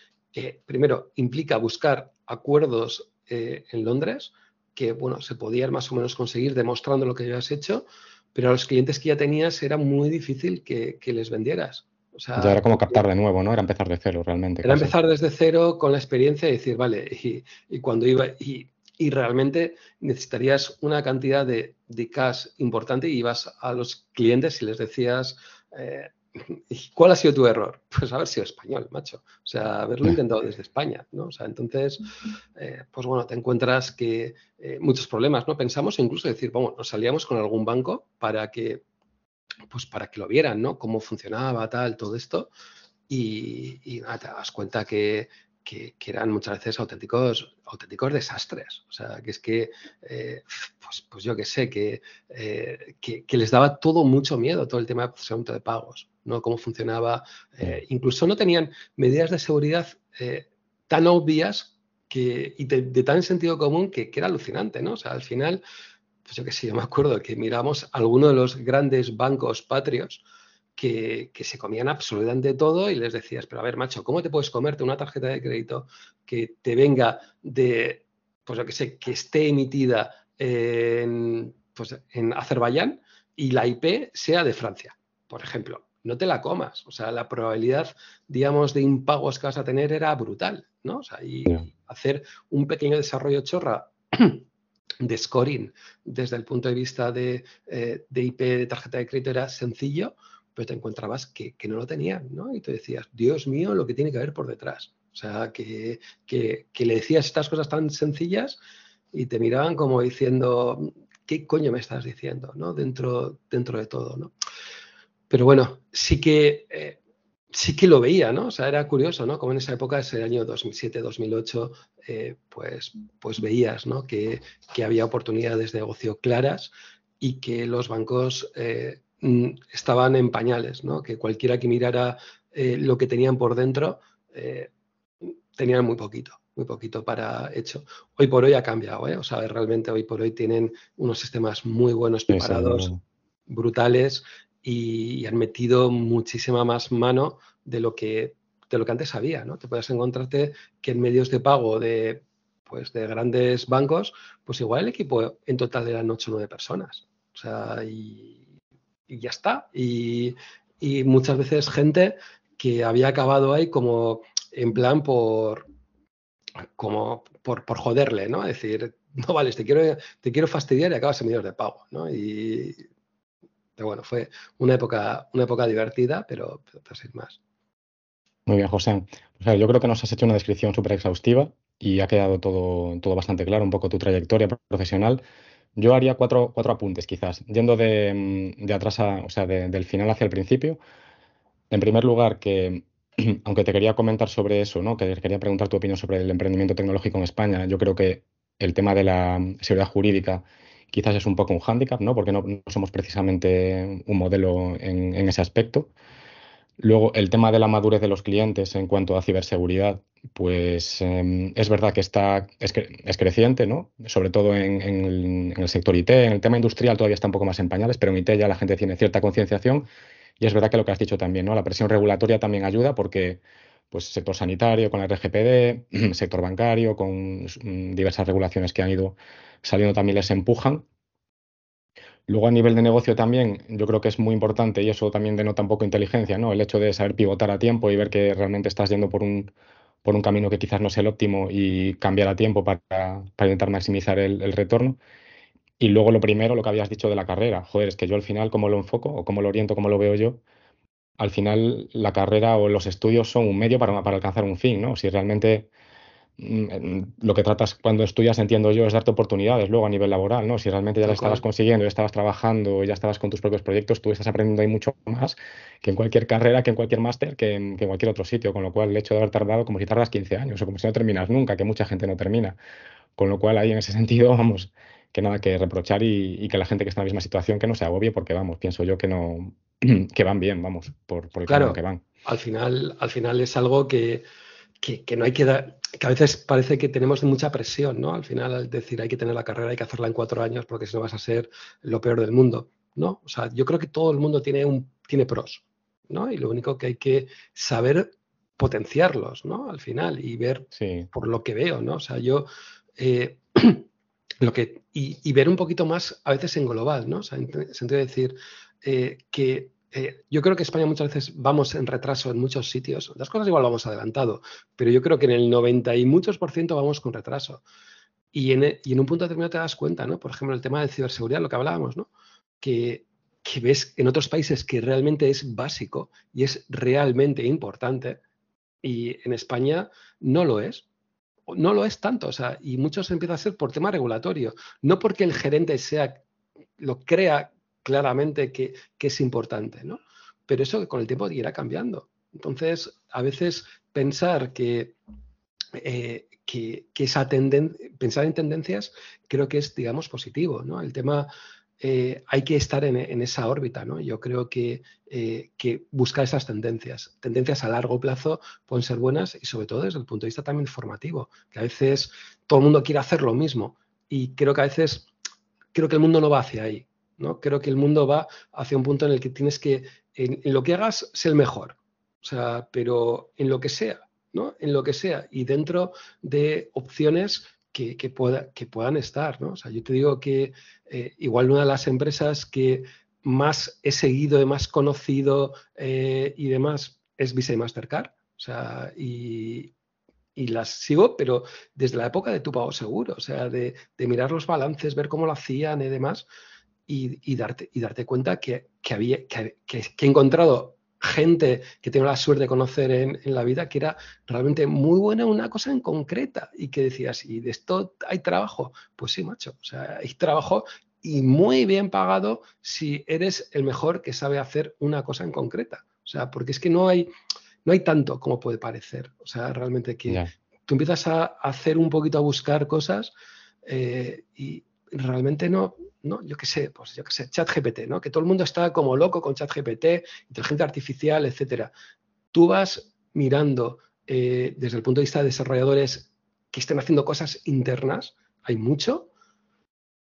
S2: primero implica buscar acuerdos eh, en Londres que, bueno, se podían más o menos conseguir demostrando lo que habías hecho, pero a los clientes que ya tenías era muy difícil que, les vendieras.
S1: O sea, ya era como captar de nuevo, ¿no? Era empezar de cero realmente.
S2: Era empezar desde cero con la experiencia y decir, vale, y, cuando iba, y, realmente necesitarías una cantidad de, de, cash importante y ibas a los clientes y les decías, eh, ¿Cuál ha sido tu error? Pues haber sido español, macho. O sea, haberlo intentado desde España, ¿no? O sea, entonces, eh, pues bueno, te encuentras que eh, muchos problemas, ¿no? Pensamos incluso decir, bueno, nos salíamos con algún banco para que, pues para que lo vieran, ¿no? Cómo funcionaba, tal, todo esto. Y, y nada, te das cuenta que, que, eran muchas veces auténticos, auténticos desastres. O sea, que es que, eh, pues, pues, yo que sé, que, que, les daba todo mucho miedo, todo el tema de procesamiento de pagos. ¿no? Cómo funcionaba. Eh, incluso no tenían medidas de seguridad eh, tan obvias que, y de, tan sentido común que, era alucinante, ¿no? O sea, al final, pues yo que sé, yo me acuerdo que miramos algunos de los grandes bancos patrios que, se comían absolutamente todo y les decías, pero a ver, macho, ¿cómo te puedes comerte una tarjeta de crédito que te venga de, pues yo que sé, que esté emitida en, pues, en Azerbaiyán y la IP sea de Francia, por ejemplo? no te la comas. O sea, la probabilidad, digamos, de impagos que vas a tener era brutal, ¿no? O sea, y hacer un pequeño desarrollo chorra de scoring desde el punto de vista de, eh, IP de tarjeta de crédito era sencillo, pero te encontrabas que, no lo tenían, ¿no? Y te decías, Dios mío, lo que tiene que haber por detrás. O sea, que, que, que le decías estas cosas tan sencillas y te miraban como diciendo, ¿qué coño me estás diciendo? ¿no? Dentro, dentro de todo, ¿no? Pero bueno, sí que, eh, sí que lo veía, ¿no? O sea, era curioso, ¿no? Como en esa época, ese año 2007-2008, eh, pues, pues veías, ¿no? Que, había oportunidades de negocio claras y que los bancos eh, estaban en pañales, ¿no? Que cualquiera que mirara lo que tenían por dentro, tenían muy poquito muy poquito para hecho. Hoy por hoy ha cambiado, ¿eh? O sea, realmente hoy por hoy tienen unos sistemas muy buenos preparados, brutales, y, han metido muchísima más mano de lo que, de lo que antes había, ¿no? Te puedes encontrarte que en medios de pago de, pues, de grandes bancos, pues igual el equipo en total eran 8 o 9 personas. O sea, y, ya está. Y, y, muchas veces gente que había acabado ahí como en plan por como por, por joderle, ¿no? Es decir, no vales, te quiero, te quiero fastidiar y acabas en medios de pago, ¿no? Y bueno, fue una época, una época divertida, pero, pero, sin más.
S1: Muy bien, José. yo creo que nos has hecho una descripción súper exhaustiva y ha quedado todo, todo bastante claro, un poco tu trayectoria profesional. Yo haría cuatro, cuatro apuntes, quizás, yendo de, de atrás, a, o sea, del final hacia el principio. En primer lugar, que aunque te quería comentar sobre eso, ¿no? que quería preguntar tu opinión sobre el emprendimiento tecnológico en España, yo creo que el tema de la seguridad jurídica quizás es un poco un hándicap, ¿no? Porque no, somos precisamente un modelo en, ese aspecto. Luego, el tema de la madurez de los clientes en cuanto a ciberseguridad, pues em, es verdad que está, es, creciente, ¿no? Sobre todo en, el, sector IT. En el tema industrial todavía está un poco más en pañales, pero en IT ya la gente tiene cierta concienciación. Y es verdad que lo que has dicho también, ¿no? La presión regulatoria también ayuda porque pues sector sanitario, con la RGPD, sector bancario, con mm, diversas regulaciones que han ido saliendo también les empujan. Luego a nivel de negocio también, yo creo que es muy importante y eso también denota un poco inteligencia, ¿no? El hecho de saber pivotar a tiempo y ver que realmente estás yendo por un, por un camino que quizás no es el óptimo y cambiar a tiempo para, intentar maximizar el, el, retorno. Y luego lo primero, lo que habías dicho de la carrera. Joder, es que yo al final, ¿cómo lo enfoco o cómo lo oriento, cómo lo veo yo? al final la carrera o los estudios son un medio para, para alcanzar un fin, ¿no? Si realmente lo que tratas cuando estudias, entiendo yo, es darte oportunidades luego a nivel laboral, ¿no? Si realmente ya lo estabas consiguiendo, ya estabas trabajando, ya estabas con tus propios proyectos, tú estás aprendiendo ahí mucho más que en cualquier carrera, que en cualquier máster, que en, cualquier otro sitio, con lo cual el hecho de haber tardado como si tardas 15 años o como si no terminas nunca, que mucha gente no termina. Con lo cual ahí en ese sentido, vamos, que nada que reprochar y, que la gente que está en la misma situación que no se agobie porque vamos, pienso yo que no que van bien, vamos, por, por el
S2: claro,
S1: que van.
S2: Al final, al final es algo que, que, no hay que dar, que a veces parece que tenemos mucha presión, ¿no? Al final, al decir hay que tener la carrera, hay que hacerla en cuatro años porque si no vas a ser lo peor del mundo, ¿no? O sea, yo creo que todo el mundo tiene, un, tiene pros, ¿no? Y lo único que hay que saber potenciarlos, ¿no? Al final y ver por lo que veo, ¿no? O sea, yo eh, lo que y, ver un poquito más a veces en global, ¿no? O sea, en sentido de decir, eh, que eh, yo creo que España muchas veces vamos en retraso en muchos sitios. Las cosas igual vamos adelantado, pero yo creo que en el 90 y muchos por ciento vamos con retraso. Y en, y en, un punto determinado te das cuenta, ¿no? Por ejemplo, el tema de ciberseguridad, lo que hablábamos, ¿no? Que, que ves en otros países que realmente es básico y es realmente importante y en España no lo es. No lo es tanto, o sea, y muchos empieza a ser por tema regulatorio, no porque el gerente sea lo crea claramente que, es importante, ¿no? Pero eso con el tiempo irá cambiando. Entonces, a veces pensar que, eh, que, pensar en tendencias creo que es, digamos, positivo, ¿no? El tema eh, hay que estar en, esa órbita, ¿no? Yo creo que, eh, que, buscar esas tendencias, tendencias a largo plazo pueden ser buenas y sobre todo desde el punto de vista también formativo, que a veces todo el mundo quiere hacer lo mismo y creo que a veces, creo que el mundo no va hacia ahí. Creo que el mundo va hacia un punto en el que tienes que, en, lo que hagas, ser el mejor. O sea, pero en lo que sea, ¿no? En lo que sea. Y dentro de opciones que, que, puedan estar, ¿no? O sea, yo te digo que eh, igual una de las empresas que más he seguido, más conocido eh, y demás es Visa y Mastercard. O sea, y, y las sigo, pero desde la época de tu pago seguro, o sea, de, de, mirar los balances, ver cómo lo hacían y demás y, darte, y darte cuenta que, había, que, he encontrado gente que tengo la suerte de conocer en, la vida que era realmente muy buena en una cosa en concreta y que decías, ¿y de esto hay trabajo? Pues sí, macho, o sea, hay trabajo y muy bien pagado si eres el mejor que sabe hacer una cosa en concreta. O sea, porque es que no hay, no hay tanto como puede parecer. O sea, realmente que tú empiezas a hacer un poquito a buscar cosas eh, y realmente no, ¿no? Yo qué sé, pues yo qué sé, ChatGPT, ¿no? Que todo el mundo está como loco con ChatGPT, inteligencia artificial, etcétera. Tú vas mirando eh, desde el punto de vista de desarrolladores que estén haciendo cosas internas, hay mucho,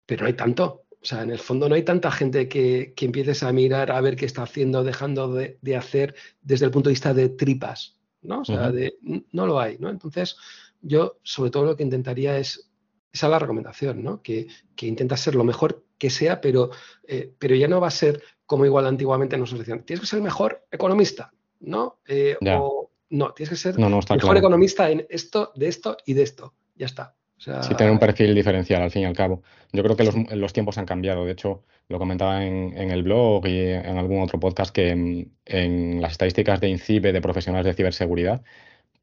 S2: pero no hay tanto. O sea, en el fondo no hay tanta gente que, empieces a mirar a ver qué está haciendo, dejando de, hacer desde el punto de vista de tripas, ¿no? O sea, de, no lo hay, ¿no? Entonces, yo sobre todo lo que intentaría es esa es la recomendación, ¿no? Que, que intenta ser lo mejor que sea, pero, eh, pero ya no va a ser como igual antiguamente nos decían, tienes que ser el mejor economista, ¿no? Eh, o no, tienes que ser el mejor economista en esto, de esto y de esto. Ya está.
S1: sí, tener un perfil diferencial al fin y al cabo. Yo creo que los, los tiempos han cambiado. De hecho, lo comentaba en, en, el blog y en algún otro podcast que en, en las estadísticas de INCIBE de profesionales de ciberseguridad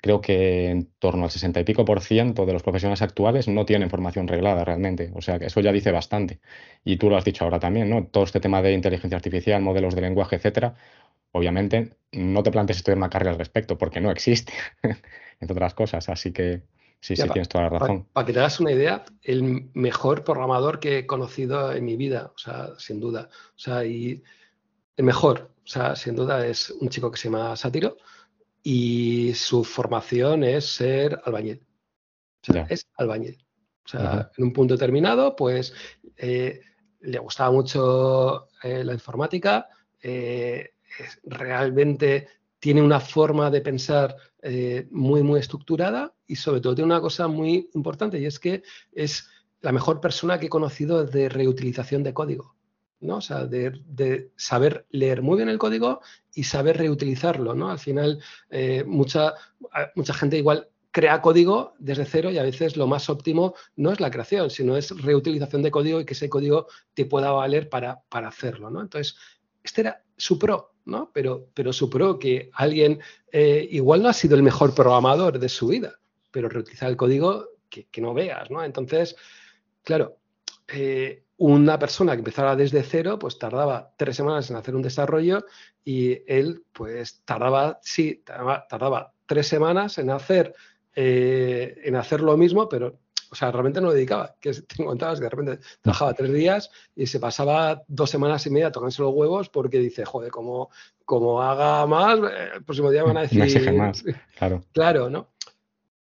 S1: creo que en torno al 60 y pico por ciento de los profesionales actuales no tienen formación reglada realmente. O sea, que eso ya dice bastante. Y tú lo has dicho ahora también, ¿no? Todo este tema de inteligencia artificial, modelos de lenguaje, etcétera, obviamente no te plantees estudiar una carrera al respecto, porque no existe, entre otras cosas. Así que sí, sí, tienes toda la razón.
S2: Para que te hagas una idea, el mejor programador que he conocido en mi vida, o sea, sin duda. O sea, y el mejor, o sea, sin duda es un chico que se llama Sátiro y su formación es ser albañil. O sea, es albañil. O sea, en un punto determinado, pues eh, le gustaba mucho eh, la informática, eh, realmente tiene una forma de pensar muy, muy estructurada y sobre todo tiene una cosa muy importante y es que es la mejor persona que he conocido de reutilización de código. ¿No? O sea, de, saber leer muy bien el código y saber reutilizarlo, ¿no? Al final, eh, mucha, mucha gente igual crea código desde cero y a veces lo más óptimo no es la creación, sino es reutilización de código y que ese código te pueda valer para, para hacerlo, ¿no? Entonces, este era su pro, ¿no? Pero, pero su pro, que alguien eh, igual no ha sido el mejor programador de su vida, pero reutilizar el código que, no veas, ¿no? Entonces, claro, eh, una persona que empezara desde cero, pues tardaba tres semanas en hacer un desarrollo y él, pues tardaba, sí, tardaba tres semanas en hacer eh, en hacer lo mismo, pero, o sea, realmente no lo dedicaba. Que te contabas que de repente trabajaba tres días y se pasaba dos semanas y media tocándose los huevos porque dice, joder, como, como haga más, eh, el próximo día van a decir.
S1: más, claro.
S2: Claro, ¿no?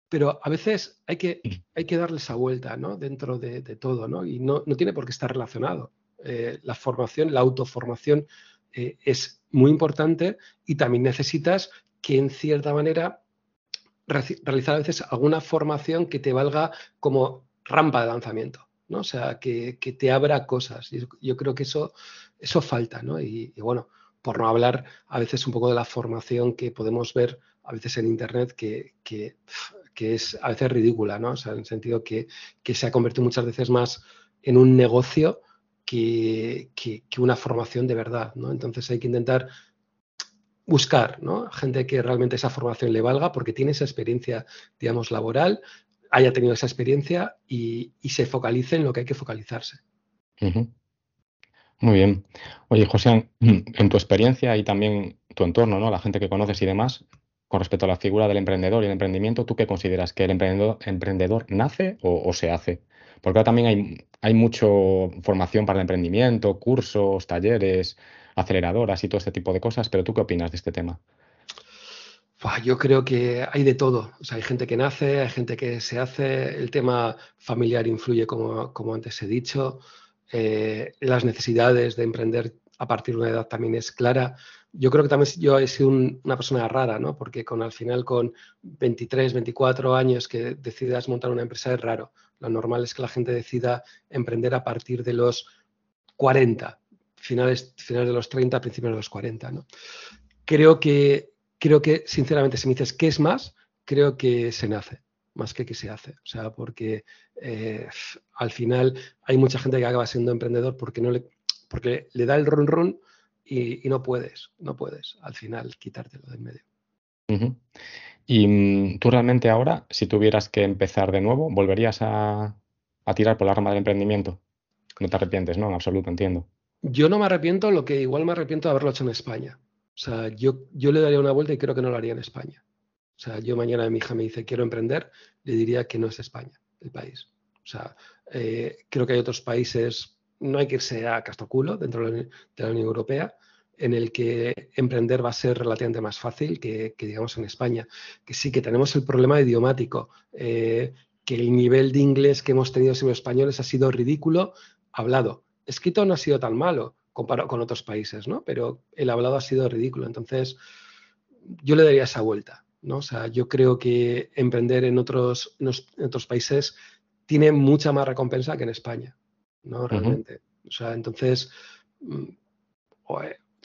S2: Pero a veces hay que, hay que darle esa vuelta, ¿no? Dentro de, todo, ¿no? Y no, tiene por qué estar relacionado. Eh, la formación, la autoformación es muy importante y también necesitas que en cierta manera realizar a veces alguna formación que te valga como rampa de lanzamiento, ¿no? O sea, que, te abra cosas. Y yo creo que eso, eso falta, ¿no? Y, bueno, por no hablar a veces un poco de la formación que podemos ver a veces en Internet que, que, es a veces ridícula, ¿no? O sea, en el sentido que, se ha convertido muchas veces más en un negocio que, que, una formación de verdad, ¿no? Entonces hay que intentar buscar ¿no? gente que realmente esa formación le valga porque tiene esa experiencia, digamos, laboral, haya tenido esa experiencia y, se focalice en lo que hay que focalizarse.
S1: Muy bien. Oye, José, en tu experiencia y también tu entorno, ¿no? la gente que conoces y demás, con respecto a la figura del emprendedor y el emprendimiento, ¿tú qué consideras? ¿Que el emprendedor, nace o, se hace? Porque ahora también hay, hay mucho formación para el emprendimiento, cursos, talleres, aceleradoras y todo este tipo de cosas, pero ¿tú qué opinas de este tema?
S2: Yo creo que hay de todo. O sea, hay gente que nace, hay gente que se hace. El tema familiar influye, como, como antes he dicho. Eh, las necesidades de emprender a partir de una edad también es clara. Yo creo que también yo he sido una persona rara, ¿no? Porque con al final con 23, 24 años que decidas montar una empresa es raro. Lo normal es que la gente decida emprender a partir de los 40, finales, finales de los 30, principios de los 40. ¿no? Creo, que, creo que, sinceramente, si me dices qué es más, creo que se nace más que que se hace. O sea, porque eh, al final hay mucha gente que acaba siendo emprendedor porque, no le, porque le da el run run y, no puedes, no puedes al final quitártelo del medio.
S1: Y mm, tú realmente ahora, si tuvieras que empezar de nuevo, ¿volverías a, a tirar por la rama del emprendimiento? No te arrepientes, ¿no? En absoluto, entiendo.
S2: Yo no me arrepiento, lo que igual me arrepiento de haberlo hecho en España. O sea, yo, yo le daría una vuelta y creo que no lo haría en España. O sea, yo mañana mi hija me dice quiero emprender, le diría que no es España el país. O sea, eh, creo que hay otros países, no hay que irse a castoculo dentro de la Unión Europea, en el que emprender va a ser relativamente más fácil que, digamos en España. Que sí que tenemos el problema idiomático, eh, que el nivel de inglés que hemos tenido sobre españoles ha sido ridículo hablado escrito no ha sido tan malo comparado con otros países, ¿no? Pero el hablado ha sido ridículo. Entonces, yo le daría esa vuelta, ¿no? O sea, yo creo que emprender en otros, otros países tiene mucha más recompensa que en España, ¿no? Realmente. O sea, entonces, mm,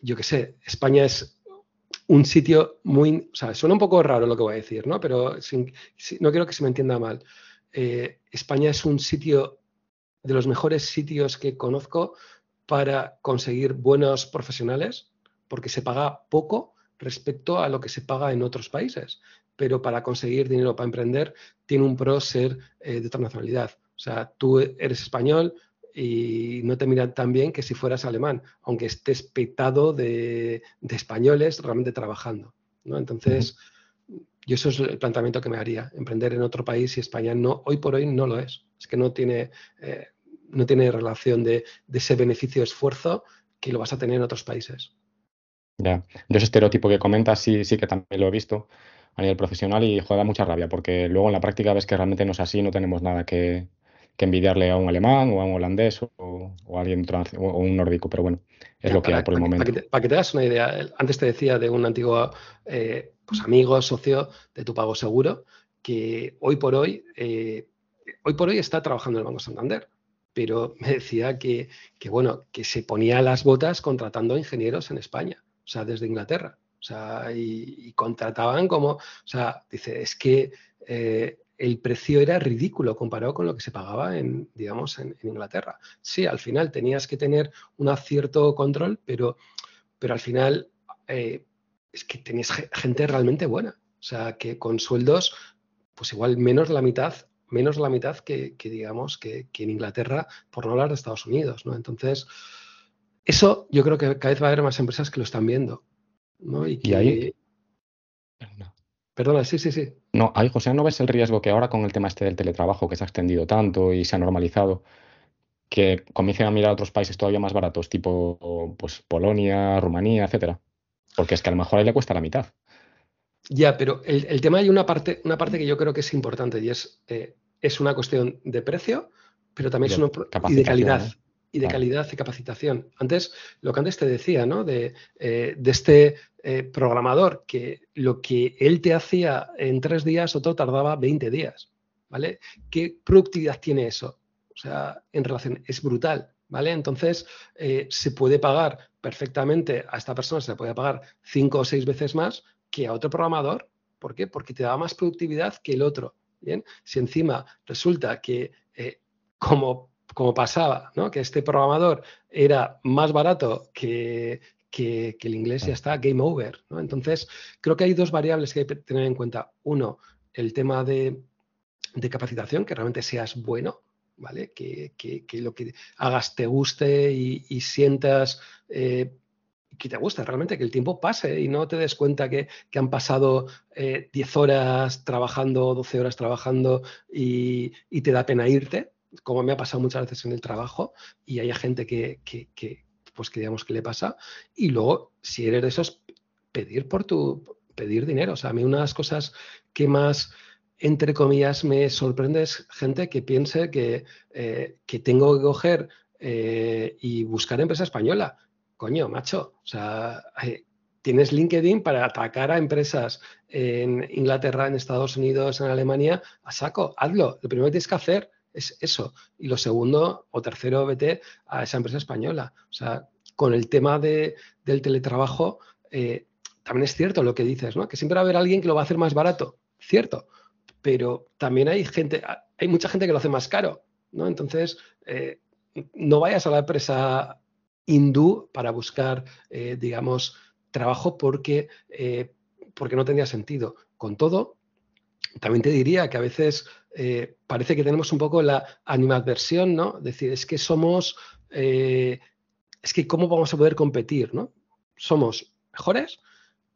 S2: yo qué sé, España es un sitio muy, o sea, suena un poco raro lo que voy a decir, ¿no? Pero no quiero que se me entienda mal. Eh, España es un sitio de los mejores sitios que conozco para conseguir buenos profesionales, porque se paga poco respecto a lo que se paga en otros países. Pero para conseguir dinero para emprender, tiene un pro ser eh, de otra nacionalidad. O sea, tú eres español y no te miran tan bien que si fueras alemán, aunque estés petado de, españoles realmente trabajando. ¿no? Entonces, yo eso es el planteamiento que me haría, emprender en otro país y España no, hoy por hoy no lo es. Es que no tiene, eh, no tiene relación de, ese beneficio-esfuerzo que lo vas a tener en otros países.
S1: Ya, yo ese estereotipo que comentas sí, sí que también lo he visto a nivel profesional y juega mucha rabia porque luego en la práctica ves que realmente no es así, no tenemos nada que, que envidiarle a un alemán o a un holandés o, a alguien o un nórdico, pero bueno, es lo que hay por el momento.
S2: Para que, te, hagas una idea, antes te decía de un antiguo eh, pues amigo, socio de tu pago seguro, que hoy por hoy, eh, hoy por hoy está trabajando en el Banco Santander pero me decía que, bueno, que se ponía las botas contratando ingenieros en España, o sea, desde Inglaterra. O sea, y, contrataban como, o sea, dice, es que eh, el precio era ridículo comparado con lo que se pagaba en, digamos, en, Inglaterra. Sí, al final tenías que tener un cierto control, pero, pero al final eh, es que tenías gente realmente buena. O sea, que con sueldos, pues igual menos la mitad, menos la mitad que, digamos, que, en Inglaterra, por no hablar de Estados Unidos, ¿no? Entonces, eso yo creo que cada vez va a haber más empresas que lo están viendo. ¿no? Y, ahí. Perdona, sí, sí, sí.
S1: No, ahí, José, ¿no ves el riesgo que ahora con el tema este del teletrabajo que se ha extendido tanto y se ha normalizado, que comiencen a mirar otros países todavía más baratos, tipo pues, Polonia, Rumanía, etcétera? Porque es que a lo mejor ahí le cuesta la mitad.
S2: Ya, pero el, tema hay una parte, una parte que yo creo que es importante y es, eh, es una cuestión de precio, pero también es una y de calidad y de calidad y capacitación. Antes, lo que antes te decía, ¿no? De, eh, este eh, programador, que lo que él te hacía en tres días, otro tardaba 20 días, ¿vale? ¿Qué productividad tiene eso? O sea, en relación, es brutal, ¿vale? Entonces, eh, se puede pagar perfectamente, a esta persona se le puede pagar cinco o seis veces más que a otro programador. ¿Por qué? Porque te da más productividad que el otro. Bien, si encima resulta que como como pasaba, ¿no? que este programador era más barato que, el inglés ya está game over. ¿no? Entonces, creo que hay dos variables que hay que tener en cuenta. Uno, el tema de, capacitación, que realmente seas bueno, ¿vale? Que, lo que hagas te guste y, sientas eh, que te guste realmente, que el tiempo pase y no te des cuenta que, han pasado 10 eh, horas trabajando, 12 horas trabajando y, y te da pena irte como me ha pasado muchas veces en el trabajo, y hay gente que, pues que digamos que le pasa. Y luego, si eres de esos, pedir por tu, pedir dinero. O sea, a mí una de las cosas que más, entre comillas, me sorprende es gente que piense que, eh, que tengo que coger eh, y buscar empresa española. Coño, macho. O sea, eh, tienes LinkedIn para atacar a empresas en Inglaterra, en Estados Unidos, en Alemania, a saco. Hazlo. Lo primero que tienes que hacer es eso. Y lo segundo o tercero, vete a esa empresa española. O sea, con el tema de, del teletrabajo, eh, también es cierto lo que dices, ¿no? Que siempre va a haber alguien que lo va a hacer más barato, cierto. Pero también hay gente, hay mucha gente que lo hace más caro, ¿no? Entonces, eh, no vayas a la empresa hindú para buscar, eh, digamos, trabajo porque, porque no tendría sentido. Con todo, también te diría que a veces eh, parece que tenemos un poco la animadversión, ¿no? Es decir, es que somos, eh, es que cómo vamos a poder competir, ¿no? Somos mejores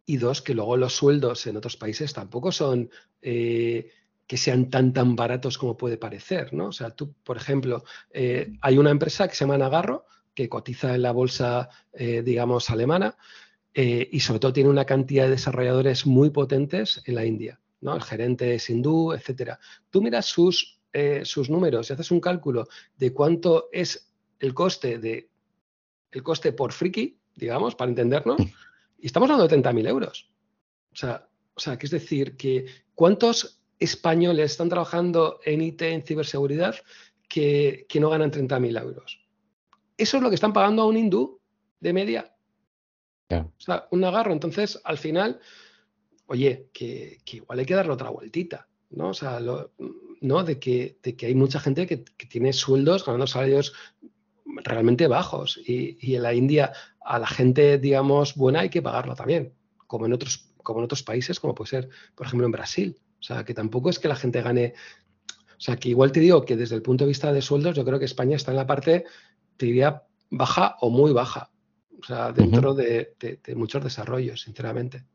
S2: y dos, que luego los sueldos en otros países tampoco son eh, que sean tan, tan baratos como puede parecer, ¿no? O sea, tú, por ejemplo, hay una empresa que se llama Nagarro, que cotiza en la bolsa, digamos, alemana, y sobre todo tiene una cantidad de desarrolladores muy potentes en la India. El gerente es hindú, etcétera. Tú miras sus, eh, sus números y haces un cálculo de cuánto es el coste de el coste por friki, digamos, para entendernos, y estamos hablando de 30.000 euros. O sea, o sea, que es decir, que ¿cuántos españoles están trabajando en IT, en ciberseguridad, que, no ganan 30.000 euros? Eso es lo que están pagando a un hindú de media. O sea, un agarro. Entonces, al final, oye, que, igual hay que darle otra vueltita, ¿no? O sea, ¿no? De que, de que hay mucha gente que, tiene sueldos ganando salarios realmente bajos y, en la India a la gente, digamos, buena hay que pagarlo también, como en otros, como en otros países, como puede ser, por ejemplo, en Brasil. O sea, que tampoco es que la gente gane. O sea, que igual te digo que desde el punto de vista de sueldos, yo creo que España está en la parte, te diría, baja o muy baja. O sea, dentro de, de muchos desarrollos, sinceramente.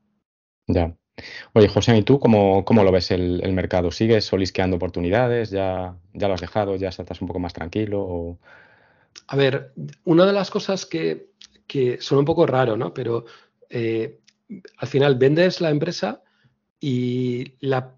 S1: Ya. Oye, José, ¿y tú cómo, cómo lo ves el, mercado? ¿Sigues solisqueando oportunidades? ¿Ya, ¿Ya lo has dejado? ¿Ya estás un poco más tranquilo?
S2: A ver, una de las cosas que, que son un poco raro, ¿no? Pero eh, al final vendes la empresa y la,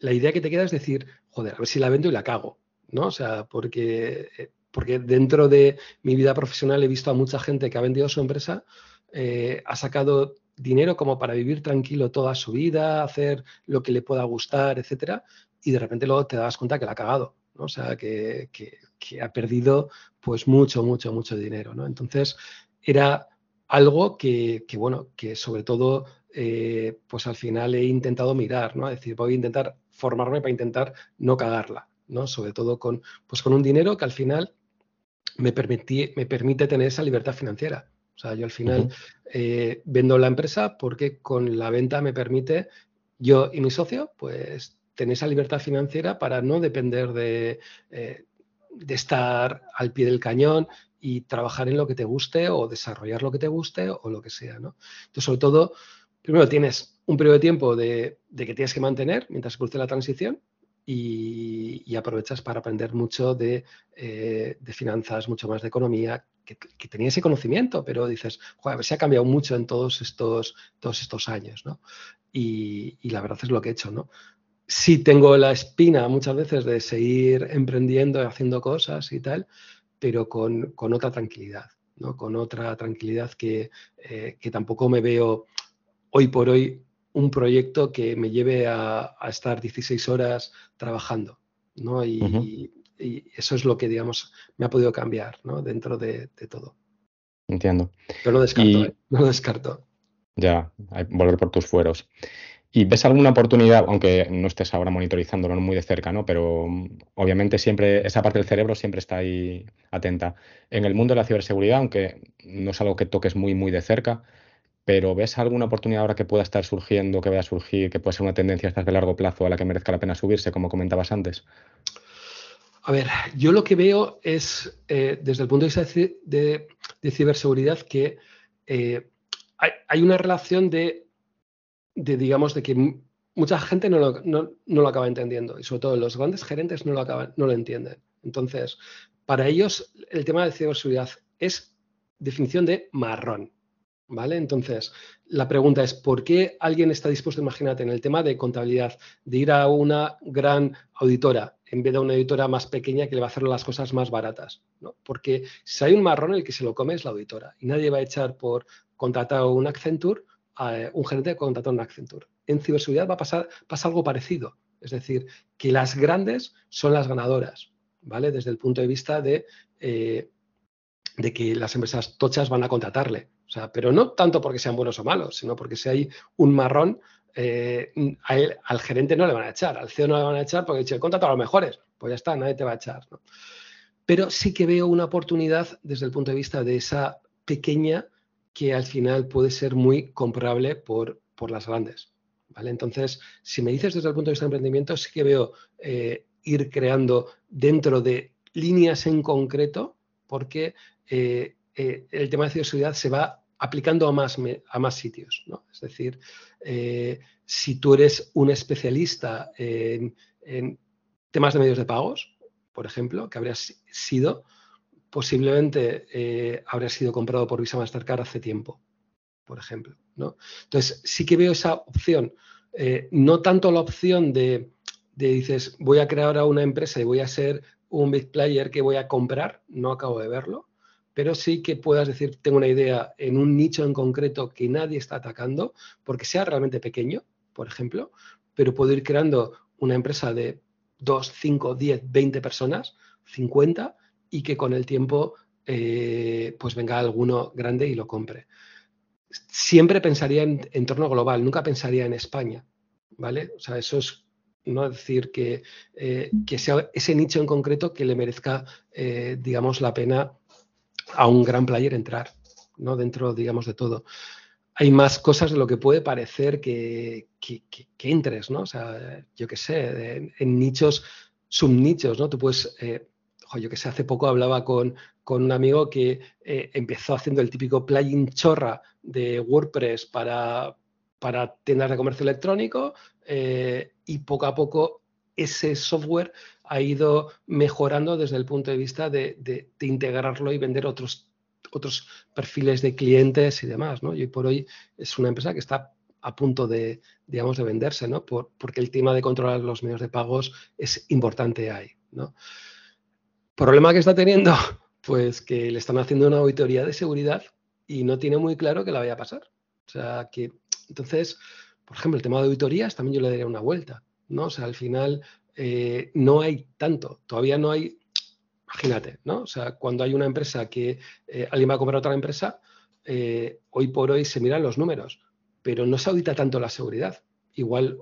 S2: idea que te queda es decir, joder, a ver si la vendo y la cago. ¿no? O sea, porque, eh, porque dentro de mi vida profesional he visto a mucha gente que ha vendido su empresa, eh, ha sacado dinero como para vivir tranquilo toda su vida, hacer lo que le pueda gustar, etcétera, y de repente luego te das cuenta que la ha cagado, ¿no? O sea, que, ha perdido pues mucho, mucho, mucho dinero, ¿no? Entonces, era algo que, bueno, que sobre todo, eh, pues al final he intentado mirar, ¿no? Es decir, voy a intentar formarme para intentar no cagarla, ¿no? Sobre todo con, pues con un dinero que al final me, permití, me permite tener esa libertad financiera. O sea, yo al final eh, vendo la empresa porque con la venta me permite yo y mi socio, pues tener esa libertad financiera para no depender de, eh, de estar al pie del cañón y trabajar en lo que te guste o desarrollar lo que te guste o lo que sea, ¿no? Entonces, sobre todo, primero tienes un periodo de tiempo de, que tienes que mantener mientras se produce la transición y, aprovechas para aprender mucho de, eh, de, finanzas, mucho más de economía, que, tenía ese conocimiento, pero dices, joder, se ha cambiado mucho en todos estos, todos estos años, ¿no? Y, la verdad es lo que he hecho, ¿no? Sí tengo la espina muchas veces de seguir emprendiendo y haciendo cosas y tal, pero con, con otra tranquilidad, ¿no? Con otra tranquilidad que, eh, que tampoco me veo hoy por hoy un proyecto que me lleve a, estar 16 horas trabajando, ¿no? Y, eso es lo que, digamos, me ha podido cambiar, ¿no? Dentro de, todo.
S1: Entiendo.
S2: Pero no descarto, ¿eh? no descarto.
S1: Ya, volver por tus fueros. ¿Y ves alguna oportunidad, aunque no estés ahora monitorizándolo muy de cerca, ¿no? Pero mm, obviamente siempre, esa parte del cerebro siempre está ahí atenta. En el mundo de la ciberseguridad, aunque no es algo que toques muy, muy de cerca, pero ¿ves alguna oportunidad ahora que pueda estar surgiendo, que vaya a surgir, que pueda ser una tendencia de largo plazo a la que merezca la pena subirse, como comentabas antes?
S2: A ver, yo lo que veo es, eh, desde el punto de vista de, ciberseguridad, que eh, hay, una relación de, digamos, de que mucha gente no lo, no, lo, acaba entendiendo y sobre todo los grandes gerentes no lo, acaban, no lo entienden. Entonces, para ellos el tema de ciberseguridad es definición de marrón. ¿Vale? Entonces, la pregunta es, ¿por qué alguien está dispuesto, imagínate, en el tema de contabilidad, de ir a una gran auditora en vez de una auditora más pequeña que le va a hacer las cosas más baratas? ¿no? Porque si hay un marrón, el que se lo come es la auditora y nadie va a echar por contratar a un Accenture a eh, un gerente de contratar a un Accenture. En ciberseguridad va a pasar pasa algo parecido, es decir, que las grandes son las ganadoras, ¿vale? Desde el punto de vista de, eh, de que las empresas tochas van a contratarle sea, pero no tanto porque sean buenos o malos, sino porque si hay un marrón, eh, al gerente no le van a echar, al CEO no le van a echar porque dice, contrato a los mejores. Pues ya está, nadie te va a echar. Pero sí que veo una oportunidad desde el punto de vista de esa pequeña que al final puede ser muy comparable por, por las grandes. ¿vale? Entonces, si me dices desde el punto de vista de emprendimiento, sí que veo eh, ir creando dentro de líneas en concreto, porque eh, el tema de ciberseguridad se va aplicando a más, a más sitios. ¿no? Es decir, eh, si tú eres un especialista en, temas de medios de pagos, por ejemplo, que habrías sido, posiblemente eh, habrías sido comprado por Visa Mastercard hace tiempo, por ejemplo. ¿no? Entonces, sí que veo esa opción. no tanto la opción de, de, dices, voy a crear ahora una empresa y voy a ser un big player que voy a comprar, no acabo de verlo, pero sí que puedas decir, tengo una idea en un nicho en concreto que nadie está atacando, porque sea realmente pequeño, por ejemplo, pero puedo ir creando una empresa de 2, 5, 10, 20 personas, 50, y que con el tiempo eh, pues venga alguno grande y lo compre. Siempre pensaría en entorno global, nunca pensaría en España, ¿vale? O sea, eso es no decir que, eh, que sea ese nicho en concreto que le merezca, eh, digamos, la pena a un gran player entrar, ¿no? Dentro, digamos, de todo. Hay más cosas de lo que puede parecer que, que, entres, ¿no? O sea, yo qué sé, en nichos, subnichos, ¿no? Tú puedes, eh, yo qué sé, hace poco hablaba con, con un amigo que eh, empezó haciendo el típico plugin chorra de WordPress para, para tiendas de comercio electrónico eh, y poco a poco ese software ha ido mejorando desde el punto de vista de, integrarlo y vender otros, perfiles de clientes y demás. ¿no? Y hoy por hoy es una empresa que está a punto de, digamos, de venderse, ¿no? porque el tema de controlar los medios de pagos es importante ahí. ¿no? Problema que está teniendo, pues que le están haciendo una auditoría de seguridad y no tiene muy claro que la vaya a pasar. O sea, que entonces, por ejemplo, el tema de auditorías también yo le daría una vuelta, ¿no? O sea, al final eh, no hay tanto, todavía no hay, imagínate, ¿no? O sea, cuando hay una empresa que eh, alguien va a comprar otra empresa, eh, hoy por hoy se miran los números, pero no se audita tanto la seguridad. Igual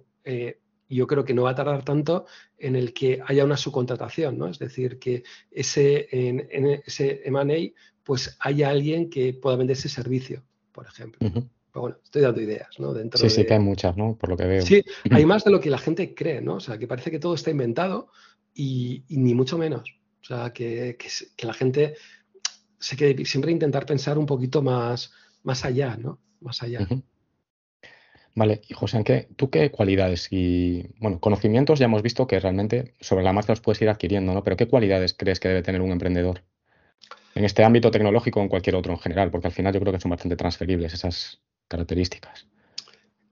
S2: yo creo que no va a tardar tanto en el que haya una subcontratación, ¿no? Es decir, que ese, en, ese M&A pues haya alguien que pueda vender ese servicio, por ejemplo. Pero bueno, estoy dando ideas, ¿no?
S1: Dentro sí, sí, que hay muchas, ¿no? Por lo que veo.
S2: Sí, hay más de lo que la gente cree, ¿no? O sea, que parece que todo está inventado y, ni mucho menos. O sea, que, la gente se quede siempre intentar pensar un poquito más, más allá, ¿no? Más allá.
S1: Vale, y José, ¿qué, ¿tú qué cualidades y, bueno, conocimientos ya hemos visto que realmente sobre la marcha los puedes ir adquiriendo, ¿no? Pero ¿qué cualidades crees que debe tener un emprendedor? En este ámbito tecnológico o en cualquier otro en general, porque al final yo creo que son bastante transferibles esas características.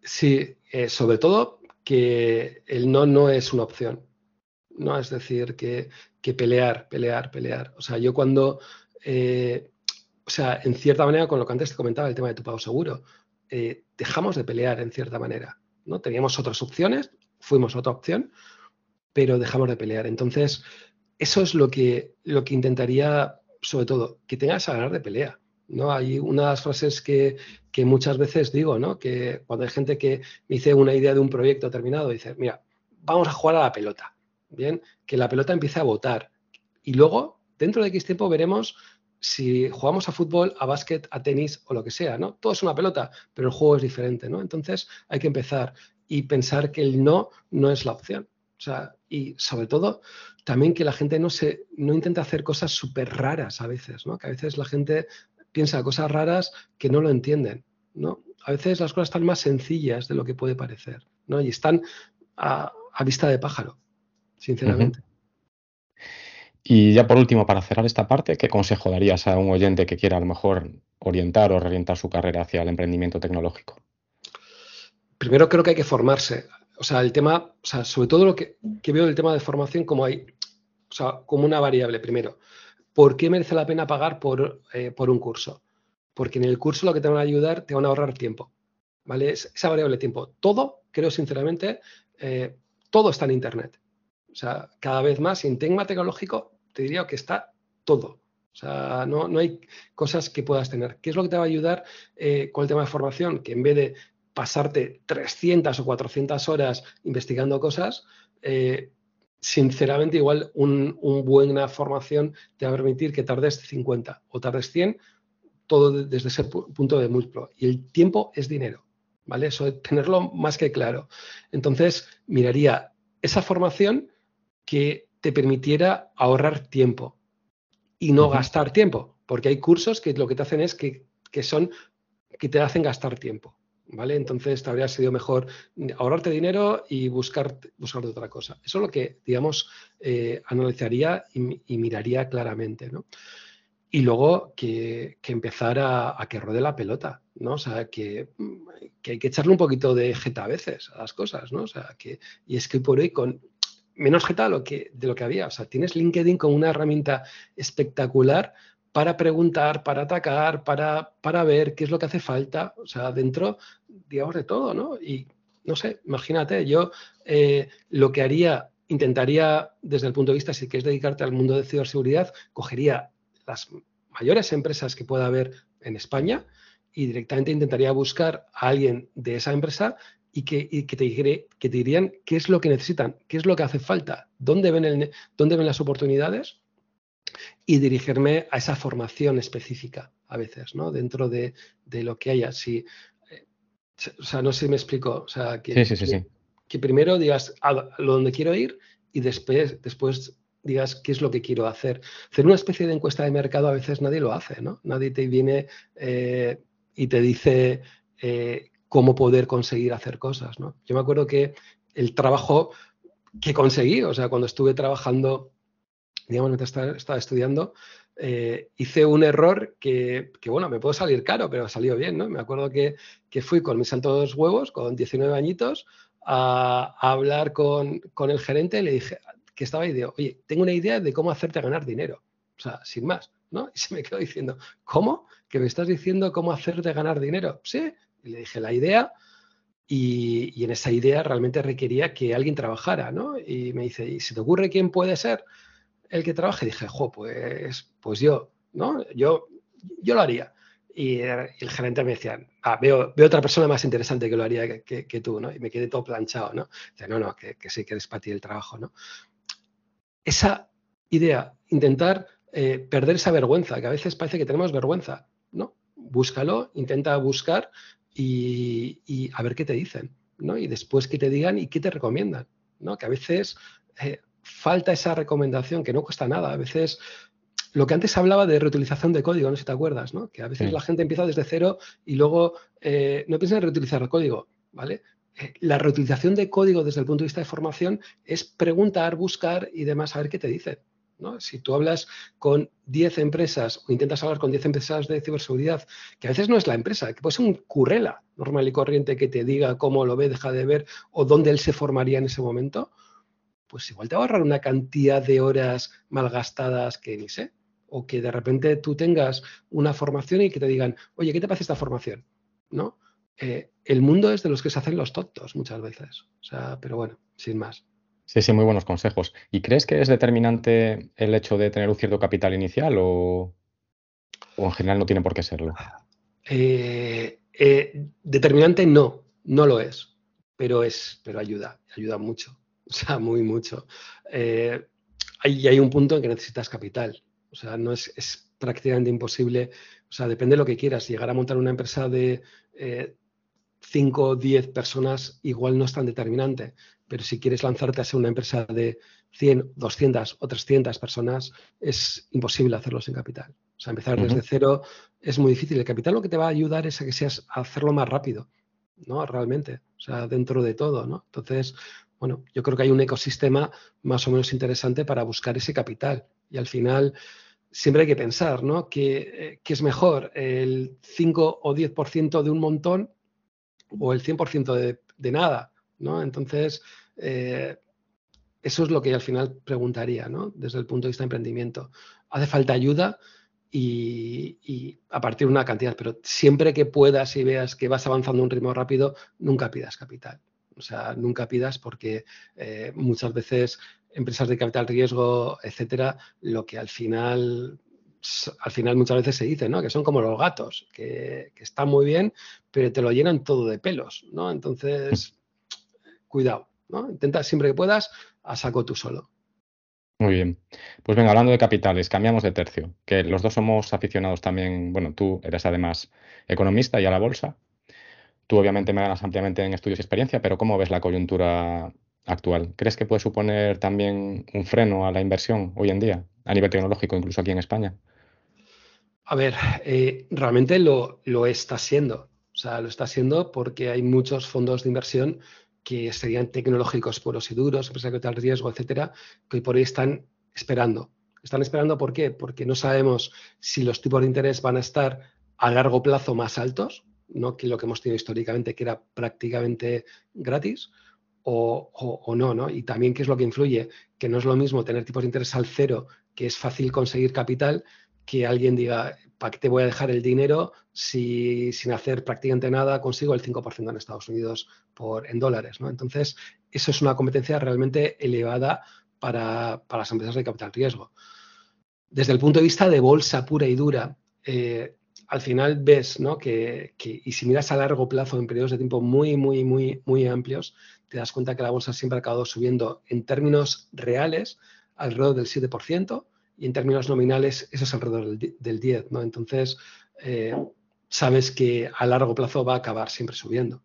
S2: Sí, eh, sobre todo que el no no es una opción. ¿no? Es decir, que, pelear, pelear, pelear. O sea, yo cuando, eh, o sea, en cierta manera, con lo que antes te comentaba, el tema de tu pago seguro, eh, dejamos de pelear en cierta manera. ¿no? Teníamos otras opciones, fuimos otra opción, pero dejamos de pelear. Entonces, eso es lo que, lo que intentaría, sobre todo, que tengas a ganar de pelea. ¿no? Hay unas frases que, muchas veces digo, ¿no? que cuando hay gente que me dice una idea de un proyecto terminado, dice, mira, vamos a jugar a la pelota, ¿bien? Que la pelota empiece a votar. Y luego, dentro de X tiempo, veremos si jugamos a fútbol, a básquet, a tenis o lo que sea, ¿no? Todo es una pelota, pero el juego es diferente, ¿no? Entonces hay que empezar y pensar que el no no es la opción. O sea, y sobre todo también que la gente no se no intenta hacer cosas súper raras a veces, ¿no? Que a veces la gente piensa cosas raras que no lo entienden, ¿no? A veces las cosas están más sencillas de lo que puede parecer, ¿no? Y están a, vista de pájaro, sinceramente.
S1: Y ya por último, para cerrar esta parte, ¿qué consejo darías a un oyente que quiera a lo mejor orientar o reorientar su carrera hacia el emprendimiento tecnológico?
S2: Primero creo que hay que formarse. O sea, el tema, o sea, sobre todo lo que, veo del tema de formación como hay, o sea, como una variable. Primero, ¿por qué merece la pena pagar por, eh, por un curso? Porque en el curso lo que te van a ayudar, te van a ahorrar tiempo. ¿Vale? esa variable tiempo. Todo, creo sinceramente, eh, todo está en Internet. O sea, cada vez más en tema tecnológico te diría que está todo. O sea, no, no, hay cosas que puedas tener. ¿Qué es lo que te va a ayudar eh, con el tema de formación? Que en vez de pasarte 300 o 400 horas investigando cosas, sinceramente igual una buena formación te va a permitir que tardes 50 o tardes 100, todo desde ese punto de múltiplo. Y el tiempo es dinero, ¿vale? Eso es tenerlo más que claro. Entonces, miraría esa formación que te permitiera ahorrar tiempo y no gastar tiempo, porque hay cursos que lo que te hacen es que, son que te hacen gastar tiempo. ¿Vale? Entonces te habría sido mejor ahorrarte dinero y buscar, buscar otra cosa. Eso es lo que, digamos, eh, analizaría y, miraría claramente, ¿no? Y luego que, que empezar a, que rode la pelota, ¿no? O sea, que, que, hay que echarle un poquito de jeta a veces a las cosas, ¿no? O sea, que, y es que por hoy con, menos jeta lo que, de lo que había. O sea, tienes LinkedIn como una herramienta espectacular para preguntar, para atacar, para, para ver qué es lo que hace falta. O sea, dentro, digamos, de todo, ¿no? Y no sé, imagínate, yo eh, lo que haría, intentaría, desde el punto de vista, si quieres dedicarte al mundo de ciberseguridad, cogería las mayores empresas que pueda haber en España y directamente intentaría buscar a alguien de esa empresa y que, te, que te dirían qué es lo que necesitan, qué es lo que hace falta, dónde ven, el, dónde ven las oportunidades y dirigirme a esa formación específica a veces, ¿no? Dentro de, lo que haya. Si, eh, o sea, no sé si me explico. O sea, que, que, primero digas a lo donde quiero ir y después, después digas qué es lo que quiero hacer. Hacer una especie de encuesta de mercado a veces nadie lo hace, ¿no? Nadie te viene eh, y te dice eh, cómo poder conseguir hacer cosas. ¿no? Yo me acuerdo que el trabajo que conseguí, o sea, cuando estuve trabajando, digamos, mientras estaba estudiando, eh, hice un error que, bueno, me puede salir caro, pero salió bien, ¿no? Me acuerdo que, fui con mis santos huevos, con 19 añitos, a, hablar con, el gerente y le dije, que estaba ahí de, oye, tengo una idea de cómo hacerte ganar dinero. O sea, sin más, ¿no? Y se me quedó diciendo, ¿cómo? ¿Que me estás diciendo cómo hacerte ganar dinero? Sí. Y le dije la idea y, en esa idea realmente requería que alguien trabajara, ¿no? Y me dice, ¿y si te ocurre quién puede ser el que trabaje? dije, jo, pues, pues yo, ¿no? Yo, yo lo haría. Y el gerente me decía, ah, veo, veo otra persona más interesante que lo haría que, tú, ¿no? Y me quedé todo planchado, ¿no? Dice, no, no, que, que sí que eres el trabajo, ¿no? Esa idea, intentar eh, perder esa vergüenza, que a veces parece que tenemos vergüenza, ¿no? Búscalo, intenta buscar y, a ver qué te dicen, ¿no? Y después que te digan y qué te recomiendan, ¿no? Que a veces eh, falta esa recomendación que no cuesta nada, a veces lo que antes hablaba de reutilización de código, no sé si te acuerdas, ¿no? Que a veces la gente empieza desde cero y luego eh, no piensa en reutilizar el código, ¿vale? Eh, la reutilización de código desde el punto de vista de formación es preguntar, buscar y demás, a ver qué te dicen. ¿no? Si tú hablas con 10 empresas o intentas hablar con 10 empresas de ciberseguridad, que a veces no es la empresa, que puede ser un currela normal y corriente que te diga cómo lo ve, deja de ver o dónde él se formaría en ese momento, pues igual te va a ahorrar una cantidad de horas malgastadas que ni sé o que de repente tú tengas una formación y que te digan, oye, ¿qué te parece esta formación? ¿No? Eh, el mundo es de los que se hacen los tontos muchas veces. O sea, pero bueno, sin más.
S1: Sí, sí, muy buenos consejos. ¿Y crees que es determinante el hecho de tener un cierto capital inicial o, en general no tiene por qué serlo?
S2: Eh, eh, determinante no, no lo es, pero es, pero ayuda, ayuda mucho, o sea, muy mucho. hay, hay un punto en que necesitas capital. O sea, no es, prácticamente imposible. O sea, depende de lo que quieras. Llegar a montar una empresa de 5 o 10 personas igual no es tan determinante. Pero si quieres lanzarte a ser una empresa de 100, 200 o 300 personas, es imposible hacerlo sin capital. O sea, empezar desde cero es muy difícil. El capital lo que te va a ayudar es a que seas a hacerlo más rápido, ¿no? Realmente. O sea, dentro de todo, ¿no? Entonces, bueno, yo creo que hay un ecosistema más o menos interesante para buscar ese capital. Y al final siempre hay que pensar, ¿no? ¿Qué, es mejor? ¿El 5 o 10% de un montón o el 100% de, de, nada? ¿no? Entonces, eh, eso es lo que al final preguntaría, ¿no? Desde el punto de vista de emprendimiento. Hace falta ayuda y, a partir de una cantidad, pero siempre que puedas y veas que vas avanzando a un ritmo rápido, nunca pidas capital. O sea, nunca pidas porque eh, muchas veces empresas de capital riesgo, etcétera, lo que al final, al final muchas veces se dice, ¿no? Que son como los gatos, que, están muy bien, pero te lo llenan todo de pelos, ¿no? Entonces, cuidado, ¿no? Intenta siempre que puedas, a saco tú solo.
S1: Muy bien. Pues venga, hablando de capitales, cambiamos de tercio, que los dos somos aficionados también, bueno, tú eres además economista y a la bolsa. Tú obviamente me ganas ampliamente en estudios y experiencia, pero ¿cómo ves la coyuntura actual. ¿Crees que puede suponer también un freno a la inversión hoy en día, a nivel tecnológico, incluso aquí en España?
S2: A ver, eh, realmente lo, lo, está siendo. O sea, lo está siendo porque hay muchos fondos de inversión que serían tecnológicos puros y duros, empresas de tal riesgo, etcétera, que hoy por hoy están esperando. ¿Están esperando por qué? Porque no sabemos si los tipos de interés van a estar a largo plazo más altos, no que lo que hemos tenido históricamente, que era prácticamente gratis, o, no, ¿no? Y también qué es lo que influye, que no es lo mismo tener tipos de interés al cero, que es fácil conseguir capital, que alguien diga, ¿para qué te voy a dejar el dinero si sin hacer prácticamente nada consigo el 5% en Estados Unidos por, en dólares? ¿no? Entonces, eso es una competencia realmente elevada para, las empresas de capital riesgo. Desde el punto de vista de bolsa pura y dura, eh, al final ves ¿no? que, y si miras a largo plazo en periodos de tiempo muy, muy, muy, muy amplios, te das cuenta que la bolsa siempre ha acabado subiendo en términos reales alrededor del 7% y en términos nominales eso es alrededor del, 10%. ¿no? Entonces, eh, sabes que a largo plazo va a acabar siempre subiendo.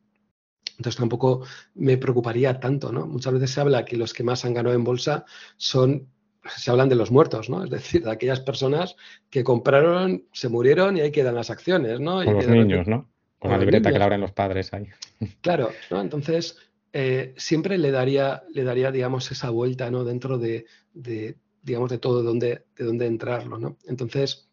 S2: Entonces tampoco me preocuparía tanto, ¿no? Muchas veces se habla que los que más han ganado en bolsa son se hablan de los muertos, ¿no? Es decir, de aquellas personas que compraron, se murieron y ahí quedan las acciones, ¿no?
S1: Con los niños, ¿no? Con la libreta que le abren los padres ahí.
S2: Claro, ¿no? Entonces, eh, siempre le daría, le daría, digamos, esa vuelta, ¿no? Dentro de, digamos, de todo de dónde, de dónde entrarlo, ¿no? Entonces,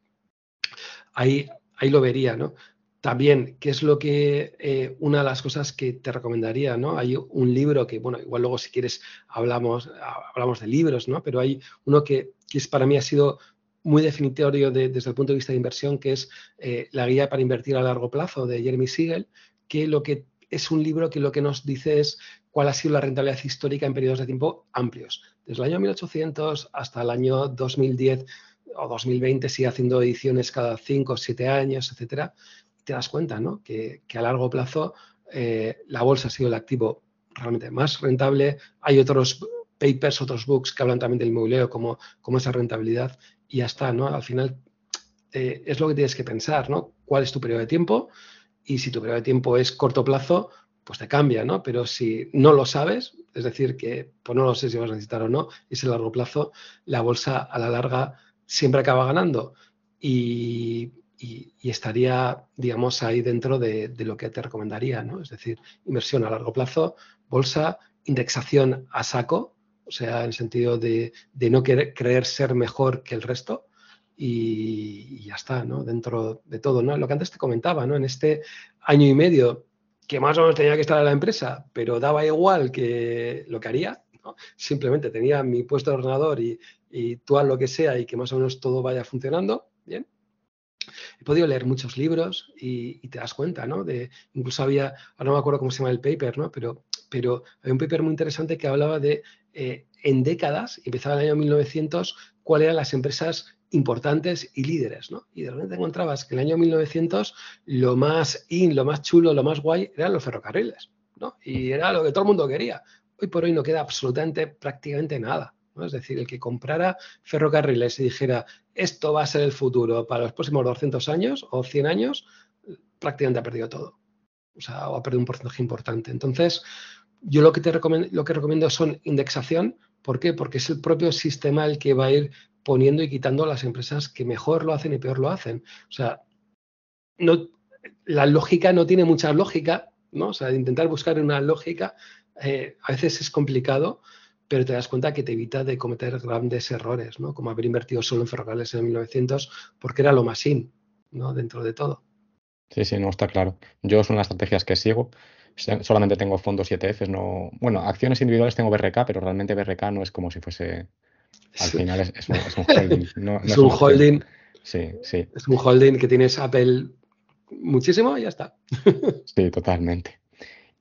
S2: ahí, ahí lo vería, ¿no? También, ¿qué es lo que eh, una de las cosas que te recomendaría? ¿no? Hay un libro que, bueno, igual luego si quieres hablamos, hablamos de libros, ¿no? Pero hay uno que, que es, para mí ha sido muy definitorio desde el punto de vista de inversión, que es eh, La guía para invertir a largo plazo de Jeremy Siegel, que lo que es un libro que lo que nos dice es cuál ha sido la rentabilidad histórica en periodos de tiempo amplios. Desde el año 1800 hasta el año 2010 o 2020 sigue haciendo ediciones cada 5 o 7 años, etcétera. Te das cuenta ¿no? que, a largo plazo eh, la bolsa ha sido el activo realmente más rentable. Hay otros papers, otros books que hablan también del inmobiliario como, como esa rentabilidad y ya está, ¿no? Al final eh, es lo que tienes que pensar, ¿no? ¿Cuál es tu periodo de tiempo? Y si tu periodo de tiempo es corto plazo, pues te cambia, ¿no? Pero si no lo sabes, es decir, que pues no lo sé si vas a necesitar o no, es el largo plazo, la bolsa a la larga siempre acaba ganando y, estaría, digamos, ahí dentro de, de, lo que te recomendaría, ¿no? Es decir, inversión a largo plazo, bolsa, indexación a saco, o sea, en el sentido de, no querer, creer ser mejor que el resto. Y, ya está, ¿no? Dentro de todo, ¿no? Lo que antes te comentaba, ¿no? En este año y medio que más o menos tenía que estar en la empresa, pero daba igual que lo que haría, ¿no? Simplemente tenía mi puesto de ordenador y, y tú haz lo que sea y que más o menos todo vaya funcionando. He podido leer muchos libros y, te das cuenta, ¿no? Incluso había, ahora no me acuerdo cómo se llama el paper, ¿no? Pero, pero había un paper muy interesante que hablaba de eh, en décadas, empezaba el año 1900, cuáles eran las empresas importantes y líderes, ¿no? Y de repente encontrabas que en el año 1900 lo más in, lo más chulo, lo más guay eran los ferrocarriles, ¿no? Y era lo que todo el mundo quería. Hoy por hoy no queda absolutamente, prácticamente nada. Es decir, el que comprara ferrocarriles y dijera esto va a ser el futuro para los próximos 200 años o 100 años, prácticamente ha perdido todo. O sea, o ha perdido un porcentaje importante. Entonces, yo lo que te recomiendo, lo que recomiendo son indexación. ¿Por qué? Porque es el propio sistema el que va a ir poniendo y quitando las empresas que mejor lo hacen y peor lo hacen. O sea, no, la lógica no tiene mucha lógica, ¿no? O sea, intentar buscar una lógica eh, a veces es complicado, pero te das cuenta que te evita de cometer grandes errores, ¿no? Como haber invertido solo en ferrocarriles en 1900 porque era lo más in, ¿no? Dentro de todo.
S1: Sí, sí, no, está claro. Yo son las estrategias que sigo solamente tengo fondos y ETFs, no, bueno, acciones individuales tengo BRK, pero realmente BRK no es como si fuese, al final es, un, holding.
S2: es, un holding.
S1: Sí, sí.
S2: Es un holding que tienes Apple muchísimo y ya está.
S1: sí, totalmente.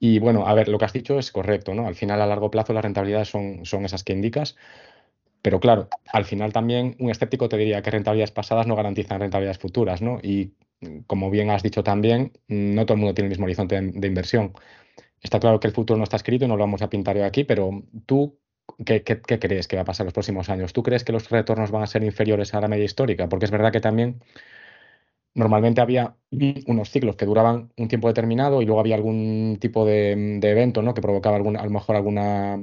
S1: Y bueno, a ver, lo que has dicho es correcto, ¿no? Al final, a largo plazo, las rentabilidades son, son esas que indicas. Pero claro, al final también un escéptico te diría que rentabilidades pasadas no garantizan rentabilidades futuras, ¿no? Y como bien has dicho también, no todo el mundo tiene el mismo horizonte de, inversión. Está claro que el futuro no está escrito y no lo vamos a pintar hoy aquí, pero tú, ¿qué, crees que va a pasar en los próximos años? ¿Tú crees que los retornos van a ser inferiores a la media histórica? Porque es verdad que también normalmente había unos ciclos que duraban un tiempo determinado y luego había algún tipo de, evento ¿no? que provocaba algún, a lo mejor alguna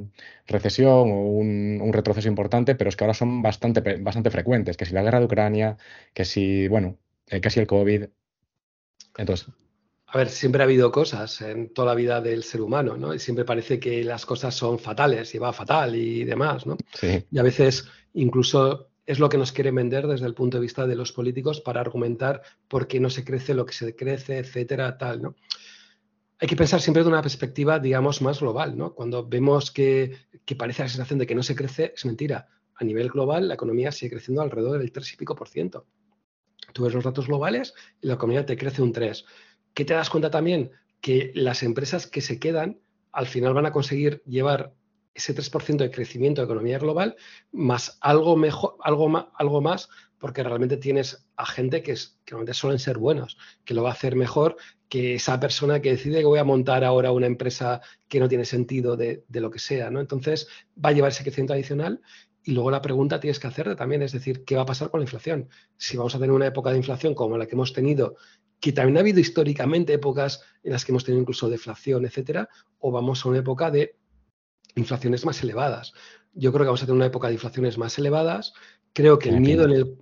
S1: recesión o un, retroceso importante, pero es que ahora son bastante, bastante frecuentes, que si la guerra de Ucrania, que si, bueno, eh, casi el COVID. Entonces.
S2: A ver, siempre ha habido cosas en toda la vida del ser humano, ¿no? Y siempre parece que las cosas son fatales y va fatal y demás, ¿no?
S1: Sí.
S2: Y a veces incluso es lo que nos quieren vender desde el punto de vista de los políticos para argumentar por qué no se crece lo que se crece, etcétera, tal, ¿no? Hay que pensar siempre de una perspectiva, digamos, más global, ¿no? Cuando vemos que, que parece la sensación de que no se crece, es mentira. A nivel global, la economía sigue creciendo alrededor del 3 y pico por ciento. Tú ves los datos globales y la economía te crece un 3. ¿Qué te das cuenta también? Que las empresas que se quedan al final van a conseguir llevar ese 3% de crecimiento de economía global más algo mejor, algo más, algo más, porque realmente tienes a gente que, es, que realmente suelen ser buenos, que lo va a hacer mejor que esa persona que decide que voy a montar ahora una empresa que no tiene sentido de, de lo que sea, ¿no? Entonces va a llevar ese crecimiento adicional y luego la pregunta tienes que hacerte también, es decir, ¿qué va a pasar con la inflación? Si vamos a tener una época de inflación como la que hemos tenido, que también ha habido históricamente épocas en las que hemos tenido incluso deflación, etcétera, o vamos a una época de inflaciones más elevadas. Yo creo que vamos a tener una época de inflaciones más elevadas. Creo que el miedo en el,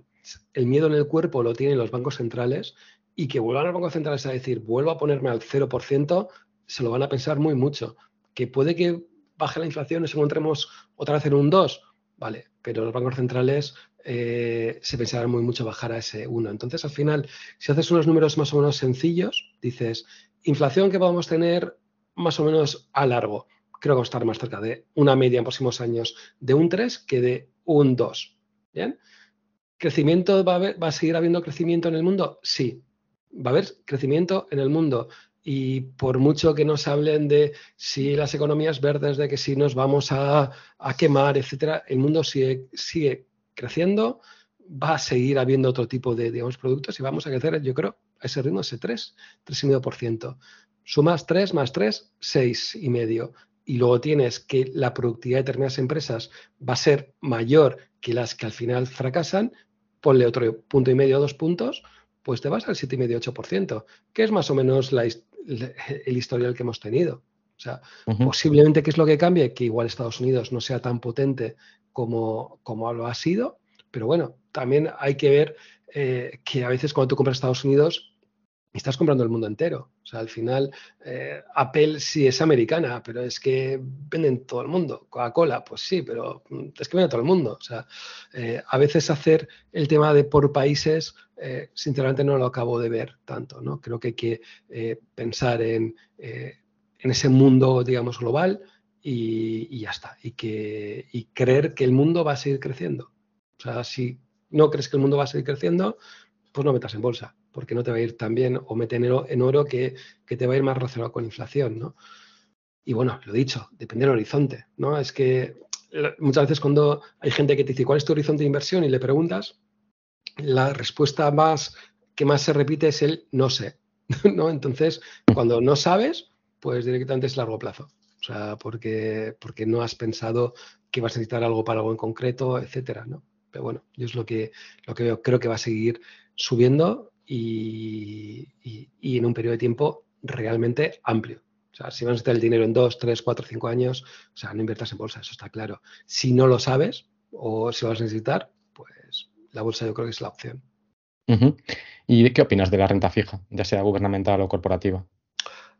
S2: el miedo en el cuerpo lo tienen los bancos centrales y que vuelvan los bancos centrales a decir, vuelvo a ponerme al 0%, se lo van a pensar muy mucho. Que puede que baje la inflación y nos encontremos otra vez en un 2, Vale, pero los bancos centrales eh, se pensará muy mucho bajar a ese 1. Entonces, al final, si haces unos números más o menos sencillos, dices, inflación que podemos tener más o menos a largo, creo que vamos a estar más cerca de una media en próximos años de un 3 que de un 2. ¿Bien? ¿Crecimiento va a, va a seguir habiendo crecimiento en el mundo? Sí. Va a haber crecimiento en el mundo y por mucho que nos hablen de si las economías verdes, de que si nos vamos a, quemar, etcétera, el mundo sigue, sigue, creciendo, va a seguir habiendo otro tipo de digamos, productos y vamos a crecer, yo creo, a ese ritmo, ese 3, 3,5%. Sumas 3 más 3, 6,5%. Y luego tienes que la productividad de determinadas empresas va a ser mayor que las que al final fracasan, ponle otro punto y medio, dos puntos, pues te vas al 7,5-8%, que es más o menos el historial que hemos tenido. O sea, posiblemente, ¿qué es lo que cambie? Que igual Estados Unidos no sea tan potente como, como lo ha sido, pero bueno, también hay que ver eh, que a veces cuando tú compras Estados Unidos, estás comprando el mundo entero. O sea, al final, eh, Apple sí es americana, pero es que venden todo el mundo. Coca-Cola, pues sí, pero mm, es que vende todo el mundo. O sea, eh, a veces hacer el tema de por países, eh, sinceramente no lo acabo de ver tanto, ¿no? Creo que hay que pensar en, en, ese mundo, digamos, global y, y ya está. Y, que, y creer que el mundo va a seguir creciendo. O sea, si no crees que el mundo va a seguir creciendo, pues no metas en bolsa porque no te va a ir tan bien, o mete en oro, que, te va a ir más relacionado con inflación, ¿no? Y bueno, lo dicho, depende del horizonte, ¿no? Es que muchas veces cuando hay gente que te dice, ¿cuál es tu horizonte de inversión? Y le preguntas, la respuesta más que más se repite es el no sé, ¿no? Entonces, cuando no sabes, pues directamente es largo plazo. O sea, porque, porque no has pensado que vas a necesitar algo para algo en concreto, etcétera, ¿no? Pero bueno, yo es lo que, lo que veo. Creo que va a seguir subiendo y, en un periodo de tiempo realmente amplio. O sea, si vas a necesitar el dinero en dos, tres, cuatro, cinco años, o sea, no inviertas en bolsa, eso está claro. Si no lo sabes o si lo vas a necesitar, pues la bolsa yo creo que es la opción.
S1: ¿Y qué opinas de la renta fija, ya sea gubernamental o corporativa?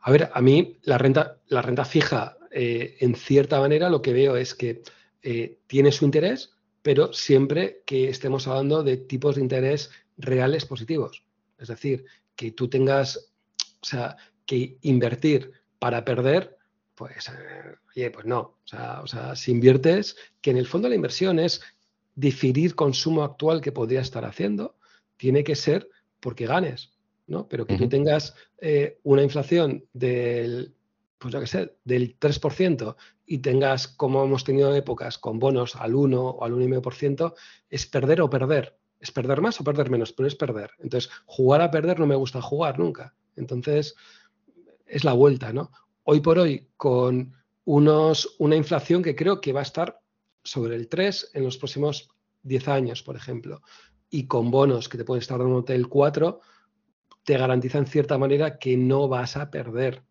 S2: A ver, a mí la renta, la renta fija, eh, en cierta manera, lo que veo es que eh, tiene su interés, pero siempre que estemos hablando de tipos de interés reales positivos. Es decir, que tú tengas, o sea, que invertir para perder, pues, eh, oye, pues no. O sea, si inviertes, que en el fondo la inversión es diferir consumo actual que podría estar haciendo, tiene que ser porque ganes, ¿no? Pero que tú tengas eh, una inflación del, pues yo qué sé, del 3% y tengas, como hemos tenido épocas, con bonos al 1 o al 1,5%, es perder o perder es perder más o perder menos, pero es perder. Entonces, jugar a perder no me gusta jugar nunca. Entonces, es la vuelta, ¿no? Hoy por hoy, con unos, una inflación que creo que va a estar sobre el 3 en los próximos 10 años, por ejemplo, y con bonos que te pueden estar dando el 4, te garantizan en cierta manera que no vas a perder,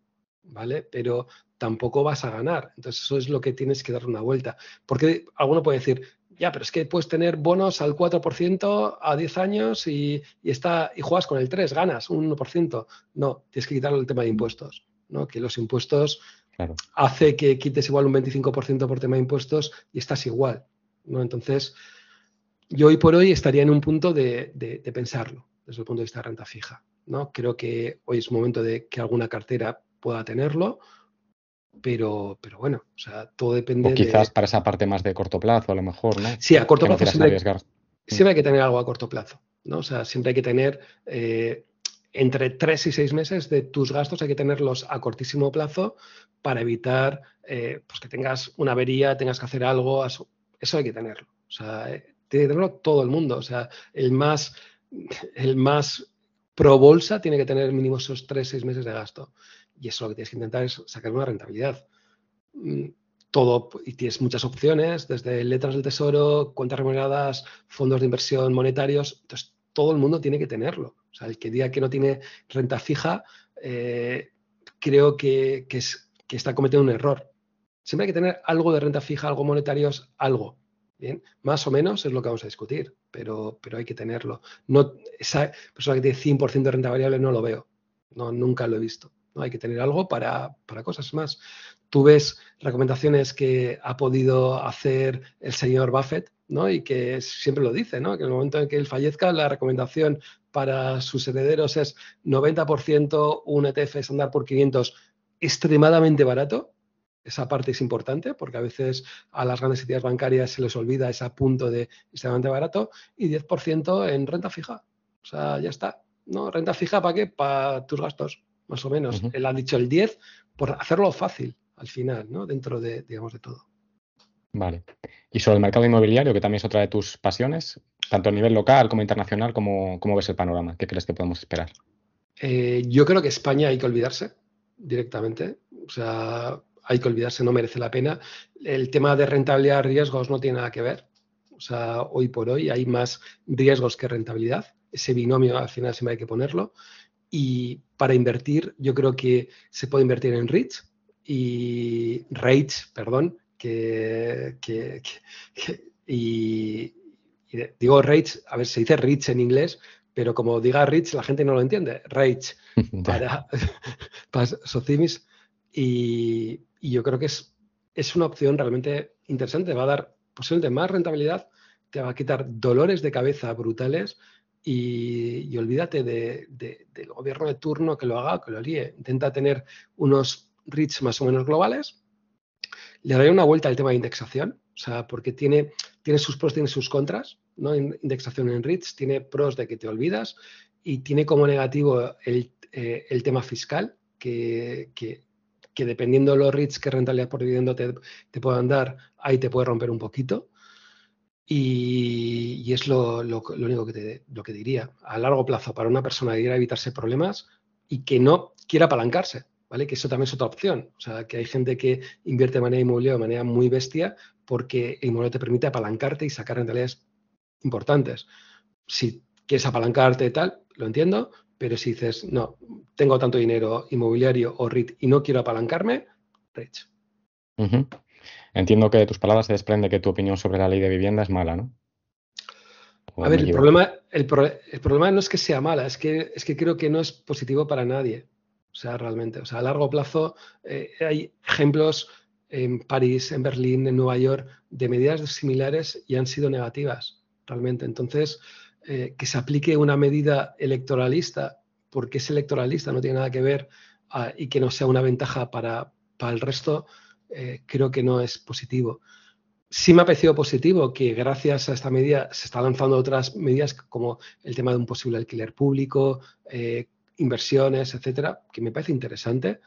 S2: ¿vale? Pero tampoco vas a ganar. Entonces, eso es lo que tienes que dar una vuelta. Porque alguno puede decir, ya, pero es que puedes tener bonos al 4% a 10 años y, está, y juegas con el 3, ganas un 1%. No, tienes que quitarle el tema de impuestos, ¿no? Que los impuestos hace que quites igual un 25% por tema de impuestos y estás igual, ¿no? Entonces, yo hoy por hoy estaría en un punto de, de pensarlo desde el punto de vista de renta fija, ¿no? Creo que hoy es momento de que alguna cartera pueda tenerlo, pero, pero bueno, o sea, todo depende.
S1: O quizás para esa parte más de corto plazo, a lo mejor, ¿no?
S2: Sí, a corto plazo siempre, hay que tener algo a corto plazo, ¿no? O sea, siempre hay que tener eh, entre tres y seis meses de tus gastos, hay que tenerlos a cortísimo plazo para evitar eh, pues que tengas una avería, tengas que hacer algo, eso hay que tenerlo. O sea, eh, tiene que tenerlo todo el mundo. O sea, el más, el más pro bolsa tiene que tener mínimo esos tres, seis meses de gasto. Y eso lo que tienes que intentar es sacar una rentabilidad. Mm, todo, y tienes muchas opciones, desde letras del tesoro, cuentas remuneradas, fondos de inversión monetarios. Entonces, todo el mundo tiene que tenerlo. O sea, el que diga que no tiene renta fija, eh, creo que, que está cometiendo un error. Siempre hay que tener algo de renta fija, algo monetarios, algo. Bien, más o menos es lo que vamos a discutir, pero, pero hay que tenerlo. No, esa persona que tiene 100% de renta variable no lo veo. No, nunca lo he visto. Hay que tener algo para, cosas más. Tú ves recomendaciones que ha podido hacer el señor Buffett, ¿no? Y que siempre lo dice, ¿no? Que en el momento en que él fallezca, la recomendación para sus herederos es 90% un ETF estándar por 500 extremadamente barato. Esa parte es importante porque a veces a las grandes entidades bancarias se les olvida ese punto de extremadamente barato y 10% en renta fija. O sea, ya está. ¿no? Renta fija para qué? Para tus gastos, más o menos. Él ha dicho el 10 por hacerlo fácil al final, ¿no? Dentro de, digamos, de todo.
S1: Vale. Y sobre el mercado inmobiliario, que también es otra de tus pasiones, tanto a nivel local como internacional, ¿cómo, cómo ves el panorama? ¿Qué crees que podemos esperar?
S2: Eh, yo creo que España hay que olvidarse directamente. O sea, hay que olvidarse, no merece la pena. El tema de rentabilidad riesgos no tiene nada que ver. O sea, hoy por hoy hay más riesgos que rentabilidad. Ese binomio al final siempre hay que ponerlo. Y para invertir, yo creo que se puede invertir en REITs y REITs, perdón, que, y, digo REITs, a ver, se dice REITs en inglés, pero como diga REITs la gente no lo entiende. REITs para, para Socimis y, y, yo creo que es, es una opción realmente interesante, va a dar posiblemente más rentabilidad, te va a quitar dolores de cabeza brutales y, olvídate del gobierno de turno que lo haga, que lo líe. Intenta tener unos REITs más o menos globales. Le daré una vuelta al tema de indexación, o sea, porque tiene, tiene sus pros, tiene sus contras, ¿no? Indexación en REITs tiene pros de que te olvidas y tiene como negativo el, eh, tema fiscal, que, dependiendo de los REITs que rentabilidad por dividendo te, te puedan dar, ahí te puede romper un poquito. Y, es lo, único que te lo que diría. A largo plazo, para una persona que quiera evitarse problemas y que no quiera apalancarse, ¿vale? Que eso también es otra opción. O sea, que hay gente que invierte manera inmobiliaria de manera muy bestia porque el inmobiliario te permite apalancarte y sacar rentabilidades importantes. Si quieres apalancarte y tal, lo entiendo, pero si dices, no, tengo tanto dinero inmobiliario o REIT y no quiero apalancarme, REIT.
S1: Entiendo que de tus palabras se desprende que tu opinión sobre la ley de vivienda es mala, ¿no?
S2: a ver, el problema, el, problema no es que sea mala, es que, es que creo que no es positivo para nadie. O sea, realmente. O sea, a largo plazo eh, hay ejemplos en París, en Berlín, en Nueva York, de medidas similares y han sido negativas, realmente. Entonces, eh, que se aplique una medida electoralista, porque es electoralista, no tiene nada que ver, ah, y que no sea una ventaja para, para el resto, eh, creo que no es positivo. Sí me ha parecido positivo que gracias a esta medida se están lanzando otras medidas como el tema de un posible alquiler público, eh, inversiones, etcétera, que me parece interesante,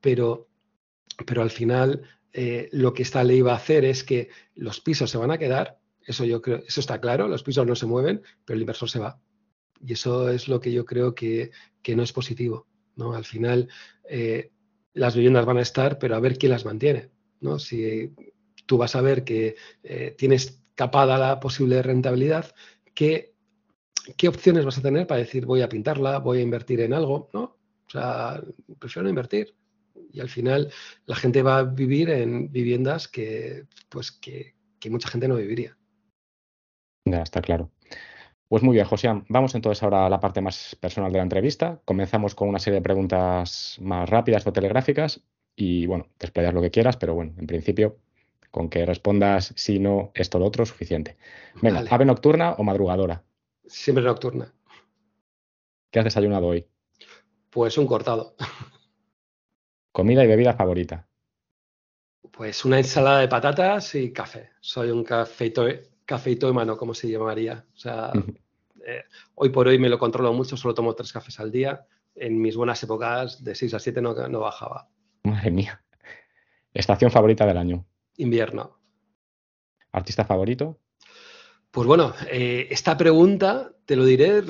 S2: pero, pero al final eh, lo que esta ley va a hacer es que los pisos se van a quedar, eso yo creo, eso está claro, los pisos no se mueven, pero el inversor se va. Y eso es lo que yo creo que, no es positivo. ¿no? Al final, las viviendas van a estar, pero a ver quién las mantiene. ¿no? Si tú vas a ver que eh, tienes capada la posible rentabilidad, ¿qué, ¿qué opciones vas a tener para decir voy a pintarla, voy a invertir en algo? ¿no? O sea, prefiero no invertir. Y al final la gente va a vivir en viviendas que, pues, que, que mucha gente no viviría.
S1: Ya, está claro. Pues muy bien, José. Vamos entonces ahora a la parte más personal de la entrevista. Comenzamos con una serie de preguntas más rápidas o telegráficas y, bueno, desplayar lo que quieras, pero bueno, en principio, con que respondas si no, esto, lo otro, suficiente. Venga, ¿ave nocturna o madrugadora?
S2: Siempre nocturna.
S1: ¿Qué has desayunado hoy?
S2: Pues un cortado.
S1: ¿Comida y bebida favorita?
S2: Pues una ensalada de patatas y café. Soy un cafeito cafeito de mano, como se llamaría. O sea, eh, hoy por hoy me lo controlo mucho, solo tomo tres cafés al día. En mis buenas épocas, de 6 a 7 no, no bajaba.
S1: Madre mía. ¿Estación favorita del año?
S2: Invierno.
S1: ¿Artista favorito?
S2: Pues bueno, eh, esta pregunta te lo diré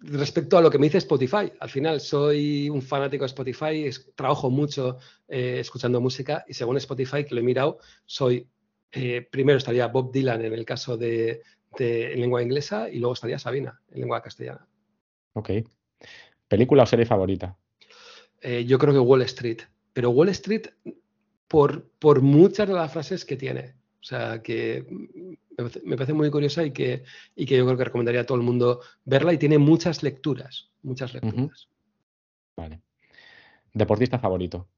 S2: respecto a lo que me dice Spotify. Al final soy un fanático de Spotify, trabajo mucho eh, escuchando música y según Spotify, que lo he mirado, soy eh, primero estaría Bob Dylan en el caso de, lengua inglesa y luego estaría Sabina en lengua castellana.
S1: Ok. ¿Película o serie favorita?
S2: Eh, yo creo que Wall Street. Pero Wall Street por, por muchas de las frases que tiene. O sea, que me parece muy curiosa y que, y que yo creo que recomendaría a todo el mundo verla y tiene muchas lecturas. Muchas lecturas.
S1: Vale. ¿Deportista favorito?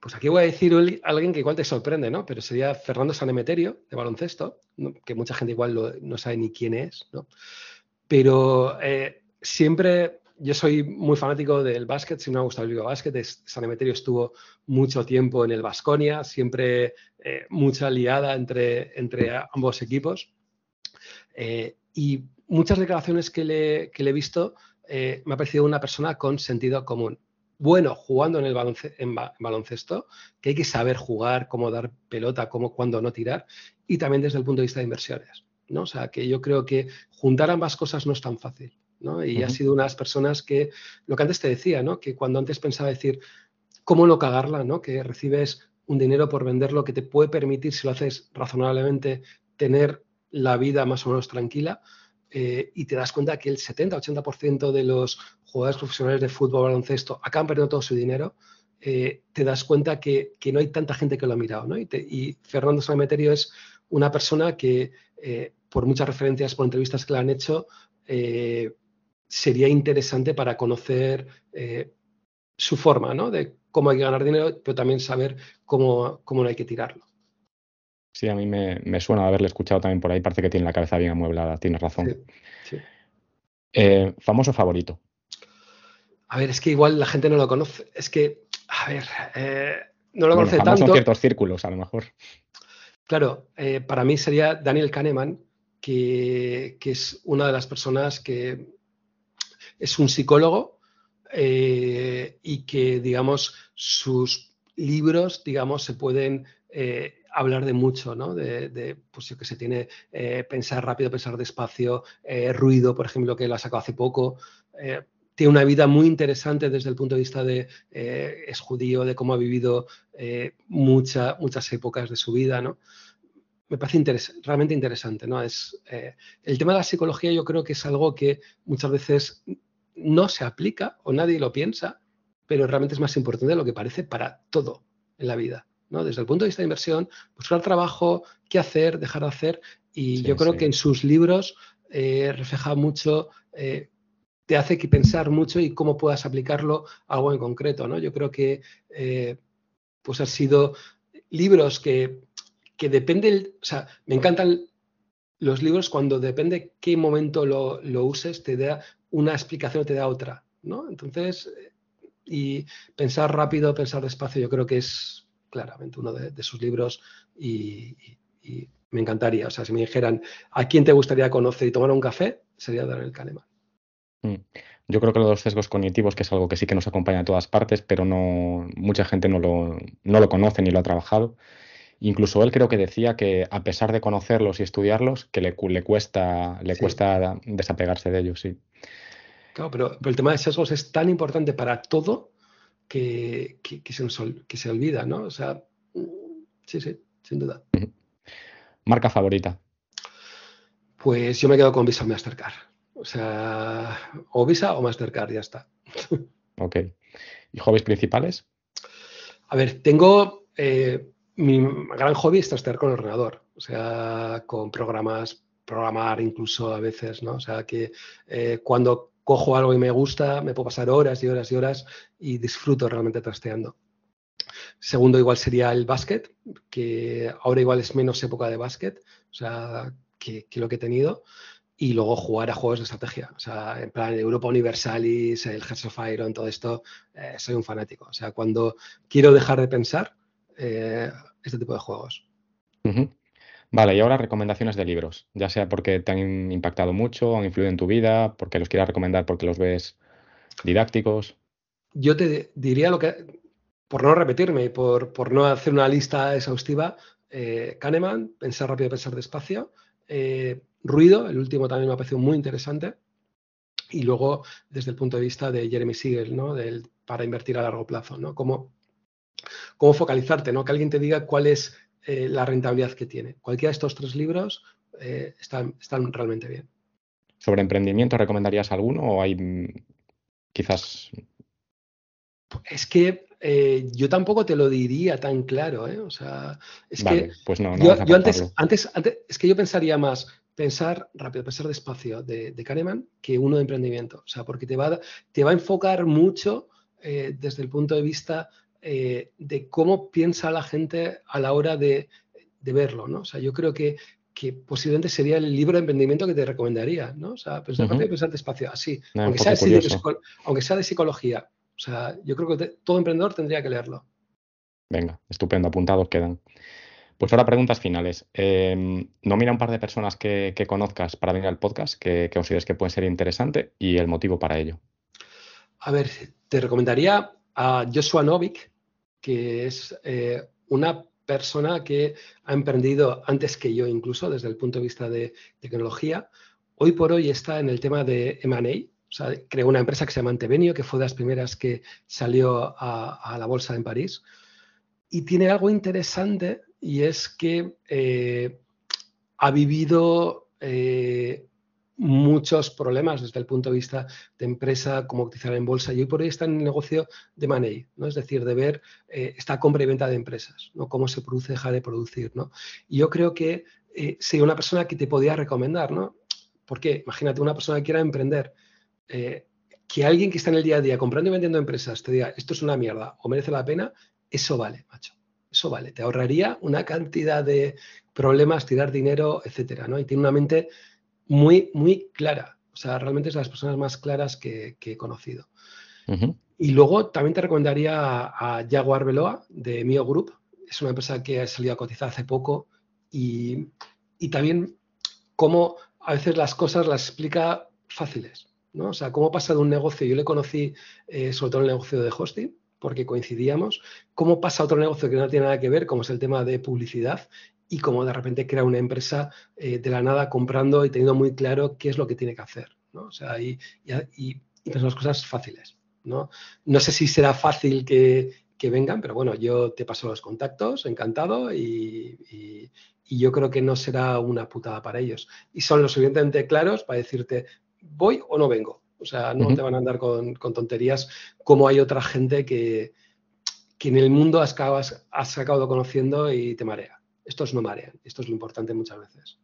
S2: Pues aquí voy a decir alguien que igual te sorprende, ¿no? Pero sería Fernando Sanemeterio, de baloncesto, que mucha gente igual no sabe ni quién es, ¿no? Pero eh, siempre yo soy muy fanático del básquet, si me ha gustado el básquet. San Emeterio estuvo mucho tiempo en el Vasconia, siempre eh, mucha liada entre, entre ambos equipos. Eh, y muchas declaraciones que le, he visto me ha parecido una persona con sentido común. Bueno, jugando en el baloncesto, que hay que saber jugar, cómo dar pelota, cómo, cuándo no tirar, y también desde el punto de vista de inversiones. ¿no? O sea, que yo creo que juntar ambas cosas no es tan fácil. Y ha sido unas personas que, lo que antes te decía, ¿no? Que cuando antes pensaba decir, ¿cómo no cagarla, ¿no? Que recibes un dinero por venderlo que te puede permitir, si lo haces razonablemente, tener la vida más o menos tranquila. Eh, y te das cuenta que el 70-80% de los jugadores profesionales de fútbol baloncesto acaban perdiendo todo su dinero, eh, te das cuenta que, no hay tanta gente que lo ha mirado. ¿no? Y, Fernando Sanemeterio es una persona que, eh, por muchas referencias, por entrevistas que le han hecho, sería interesante para conocer su forma. De cómo hay que ganar dinero, pero también saber cómo, cómo no hay que tirarlo.
S1: Sí, a mí me, suena haberle escuchado también por ahí, parece que tiene la cabeza bien amueblada, tienes razón. Eh, famoso favorito.
S2: A ver, es que igual la gente no lo conoce. Es que, a ver, eh, no lo conoce
S1: tanto.
S2: en
S1: ciertos círculos, a lo mejor.
S2: Claro, para mí sería Daniel Kahneman, que, que, es una de las personas que es un psicólogo eh, y que, digamos, sus libros, digamos, se pueden eh, hablar de mucho, ¿no? De, pues yo que se tiene eh, pensar rápido, pensar despacio, ruido, por ejemplo, que lo ha sacado hace poco. tiene una vida muy interesante desde el punto de vista de es judío, de cómo ha vivido muchas épocas de su vida, ¿no? me parece realmente interesante. ¿no? Es, el tema de la psicología yo creo que es algo que muchas veces no se aplica o nadie lo piensa, pero realmente es más importante de lo que parece para todo en la vida. ¿No? Desde el punto de vista de inversión, buscar trabajo, qué hacer, dejar de hacer. Y yo creo que en sus libros eh, refleja mucho, eh, te hace que pensar mucho y cómo puedas aplicarlo a algo en concreto. ¿no? Yo creo que eh, pues han sido libros que, que dependen, o sea, me encantan los libros cuando depende qué momento lo, lo uses, te da una explicación te da otra, ¿no? Entonces, y pensar rápido, pensar despacio, yo creo que es claramente uno de, sus libros y, me encantaría, o sea, si me dijeran a quién te gustaría conocer y tomar un café, sería Daniel Kahneman.
S1: Mm. Yo creo que los sesgos cognitivos, que es algo que sí que nos acompaña en todas partes, pero no mucha gente no lo, no lo conoce ni lo ha trabajado. Incluso él creo que decía que a pesar de conocerlos y estudiarlos, que le, le cuesta, le cuesta desapegarse de ellos, sí.
S2: Claro, pero, el tema de sesgos es tan importante para todo que, se, que se olvida, ¿no? O sea, sí, sí, sin duda.
S1: ¿Marca favorita?
S2: Pues yo me quedo con Visa o Mastercard. O sea, o Visa o Mastercard, ya está.
S1: Ok. ¿Y hobbies principales?
S2: A ver, tengo eh, mi gran hobby es trastear con el ordenador, o sea, con programas, programar incluso a veces, ¿no? O sea, que eh, cuando cojo algo y me gusta, me puedo pasar horas y horas y horas y disfruto realmente trasteando. Segundo, igual sería el básquet, que ahora igual es menos época de básquet, o sea, que, lo que he tenido. Y luego jugar a juegos de estrategia. O sea, en plan Europa Universalis, el Hearts of Iron, todo esto, eh, soy un fanático. O sea, cuando quiero dejar de pensar, eh, este tipo de juegos.
S1: Vale, y ahora recomendaciones de libros, ya sea porque te han impactado mucho, han influido en tu vida, porque los quieras recomendar porque los ves didácticos.
S2: Yo te diría lo que, por no repetirme y por, por no hacer una lista exhaustiva, eh, Kahneman, Pensar rápido, pensar despacio, eh, Ruido, el último también me ha parecido muy interesante, y luego desde el punto de vista de Jeremy Siegel, ¿no? Del, para invertir a largo plazo, ¿no? Cómo, cómo focalizarte, ¿no? Que alguien te diga cuál es eh, la rentabilidad que tiene. Cualquiera de estos tres libros eh, están, están, realmente bien.
S1: ¿Sobre emprendimiento recomendarías alguno o hay mm, quizás...
S2: Es que eh, yo tampoco te lo diría tan claro, O sea, es que
S1: pues no,
S2: yo, antes, antes, antes, es que yo pensaría más pensar rápido, pensar despacio de, de Kahneman que uno de emprendimiento. O sea, porque te va, te va a enfocar mucho desde el punto de vista eh, de cómo piensa la gente a la hora de, verlo, ¿no? O sea, yo creo que, que, posiblemente sería el libro de emprendimiento que te recomendaría, ¿no? O sea, pensar uh -huh. pensar despacio, así, aunque, sea de, aunque sea de psicología. O sea, yo creo que todo emprendedor tendría que leerlo.
S1: Venga, estupendo, apuntados quedan. Pues ahora preguntas finales. Eh, nomina un par de personas que, que, conozcas para venir al podcast que, que consideres que pueden ser interesante y el motivo para ello.
S2: A ver, te recomendaría a Joshua Novik, que es eh, una persona que ha emprendido antes que yo incluso desde el punto de vista de tecnología. Hoy por hoy está en el tema de M&A, o sea, creó una empresa que se llama Antevenio, que fue de las primeras que salió a, a la bolsa en París. Y tiene algo interesante y es que eh, ha vivido eh, muchos problemas desde el punto de vista de empresa, cómo cotizar en bolsa, y hoy por hoy está en el negocio de money, ¿no? es decir, de ver eh, esta compra y venta de empresas, ¿no? cómo se produce, deja de producir. ¿no? Y yo creo que eh, sería una persona que te podía recomendar, ¿no? Porque imagínate una persona que quiera emprender, eh, que alguien que está en el día a día comprando y vendiendo empresas te diga esto es una mierda o merece la pena, eso vale, macho. Eso vale, te ahorraría una cantidad de problemas, tirar dinero, etcétera, ¿no? Y tiene una mente muy, muy clara. O sea, realmente es de las personas más claras que, que he conocido. Uh -huh. Y luego también te recomendaría a, a Jaguar Veloa de Mio Group. Es una empresa que ha salido a cotizar hace poco y, y también cómo a veces las cosas las explica fáciles. ¿no? O sea, cómo pasa de un negocio, yo le conocí eh, sobre todo el negocio de hosting, porque coincidíamos, cómo pasa otro negocio que no tiene nada que ver, como es el tema de publicidad, y cómo de repente crea una empresa eh, de la nada comprando y teniendo muy claro qué es lo que tiene que hacer. ¿no? O sea, y, y, y, y las cosas fáciles. ¿no? no sé si será fácil que, que, vengan, pero bueno, yo te paso los contactos, encantado, y, yo creo que no será una putada para ellos. Y son lo suficientemente claros para decirte, voy o no vengo. O sea, no uh -huh. te van a andar con, con, tonterías como hay otra gente que, que en el mundo has, has acabado conociendo y te marea. Estos no marean. Esto es lo importante muchas veces.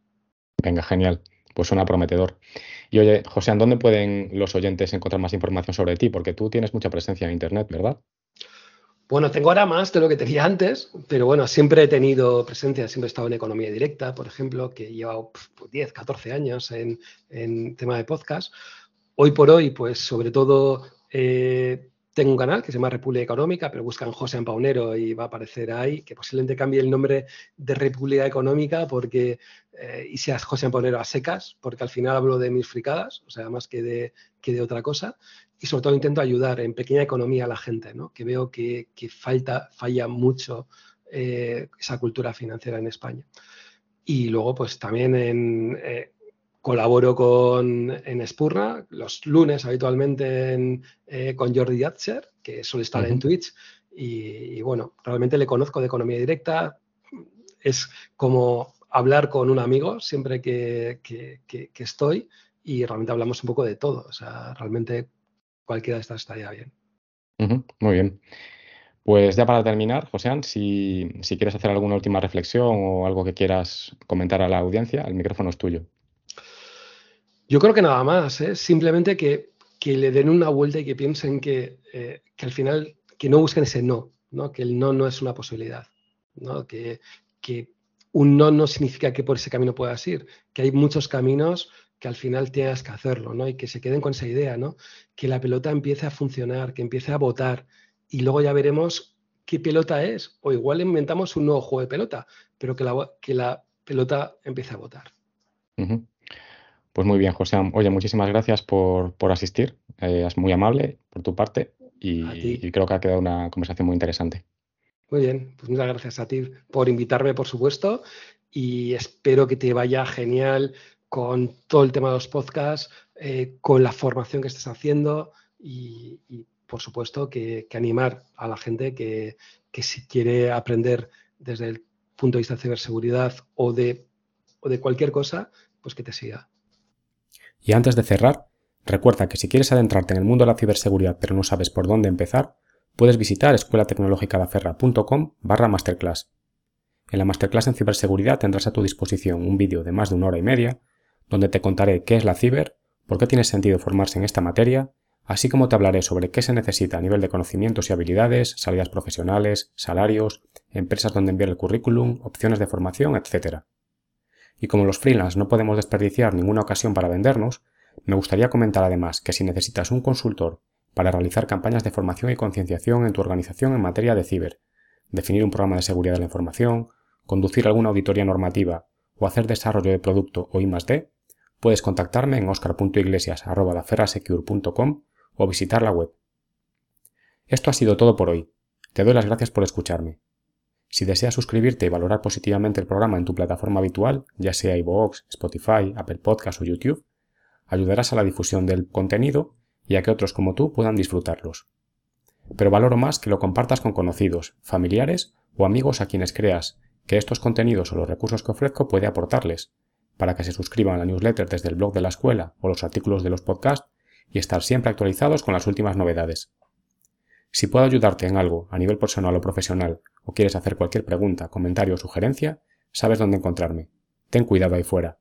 S1: Venga, genial. Pues suena prometedor. Y oye, José, ¿en dónde pueden los oyentes encontrar más información sobre ti? Porque tú tienes mucha presencia en Internet, ¿verdad?
S2: Bueno, tengo ahora más de lo que tenía antes, pero bueno, siempre he tenido presencia, siempre he estado en economía directa, por ejemplo, que he llevado 10, 14 años en, en tema de podcast. Hoy por hoy, pues sobre todo eh, tengo un canal que se llama República Económica, pero buscan José Paunero y va a aparecer ahí, que posiblemente cambie el nombre de República Económica porque, eh, y seas José Paunero a secas, porque al final hablo de mis fricadas, o sea, más que de, que de otra cosa. Y sobre todo intento ayudar en pequeña economía a la gente, ¿no? que veo que, que falta, falla mucho eh, esa cultura financiera en España. Y luego, pues también en, eh, colaboro con, en Spurna los lunes habitualmente en, eh, con Jordi Yatzer, que suele estar uh -huh. en Twitch. Y, y, bueno, realmente le conozco de economía directa. Es como hablar con un amigo siempre que, que, que, que estoy y realmente hablamos un poco de todo. O sea, realmente cualquiera de estas estaría bien.
S1: Uh -huh. Muy bien. Pues ya para terminar, José, si, si quieres hacer alguna última reflexión o algo que quieras comentar a la audiencia, el micrófono es tuyo.
S2: Yo creo que nada más, ¿eh? simplemente que, que, le den una vuelta y que piensen que, eh, que, al final, que no busquen ese no, ¿no? que el no no es una posibilidad, ¿no? Que, que un no no significa que por ese camino puedas ir, que hay muchos caminos que al final tengas que hacerlo, ¿no? Y que se queden con esa idea, ¿no? Que la pelota empiece a funcionar, que empiece a votar y luego ya veremos qué pelota es. O igual inventamos un nuevo juego de pelota, pero que la, que la pelota empiece a votar.
S1: Pues muy bien, José. Oye, muchísimas gracias por, por asistir. Eh, es muy amable por tu parte y, y, creo que ha quedado una conversación muy interesante.
S2: Muy bien, pues muchas gracias a ti por invitarme, por supuesto, y espero que te vaya genial con todo el tema de los podcasts, eh, con la formación que estás haciendo y, y por supuesto, que, que, animar a la gente que, que si quiere aprender desde el punto de vista de ciberseguridad o de, o de cualquier cosa, pues que te siga.
S1: Y antes de cerrar, recuerda que si quieres adentrarte en el mundo de la ciberseguridad pero no sabes por dónde empezar, puedes visitar escuelatecnologicadaferra.com barra masterclass. En la masterclass en ciberseguridad tendrás a tu disposición un vídeo de más de una hora y media, donde te contaré qué es la ciber, por qué tiene sentido formarse en esta materia, así como te hablaré sobre qué se necesita a nivel de conocimientos y habilidades, salidas profesionales, salarios, empresas donde enviar el currículum, opciones de formación, etc. Y como los freelance no podemos desperdiciar ninguna ocasión para vendernos, me gustaría comentar además que si necesitas un consultor para realizar campañas de formación y concienciación en tu organización en materia de ciber, definir un programa de seguridad de la información, conducir alguna auditoría normativa o hacer desarrollo de producto o I+D, puedes contactarme en oscar.iglesias.com o visitar la web. Esto ha sido todo por hoy. Te doy las gracias por escucharme. Si deseas suscribirte y valorar positivamente el programa en tu plataforma habitual, ya sea iVoox, Spotify, Apple Podcasts o YouTube, ayudarás a la difusión del contenido y a que otros como tú puedan disfrutarlos. Pero valoro más que lo compartas con conocidos, familiares o amigos a quienes creas que estos contenidos o los recursos que ofrezco puede aportarles, para que se suscriban a la newsletter desde el blog de la escuela o los artículos de los podcasts y estar siempre actualizados con las últimas novedades. Si puedo ayudarte en algo a nivel personal o profesional, o quieres hacer cualquier pregunta, comentario o sugerencia, sabes dónde encontrarme. Ten cuidado ahí fuera.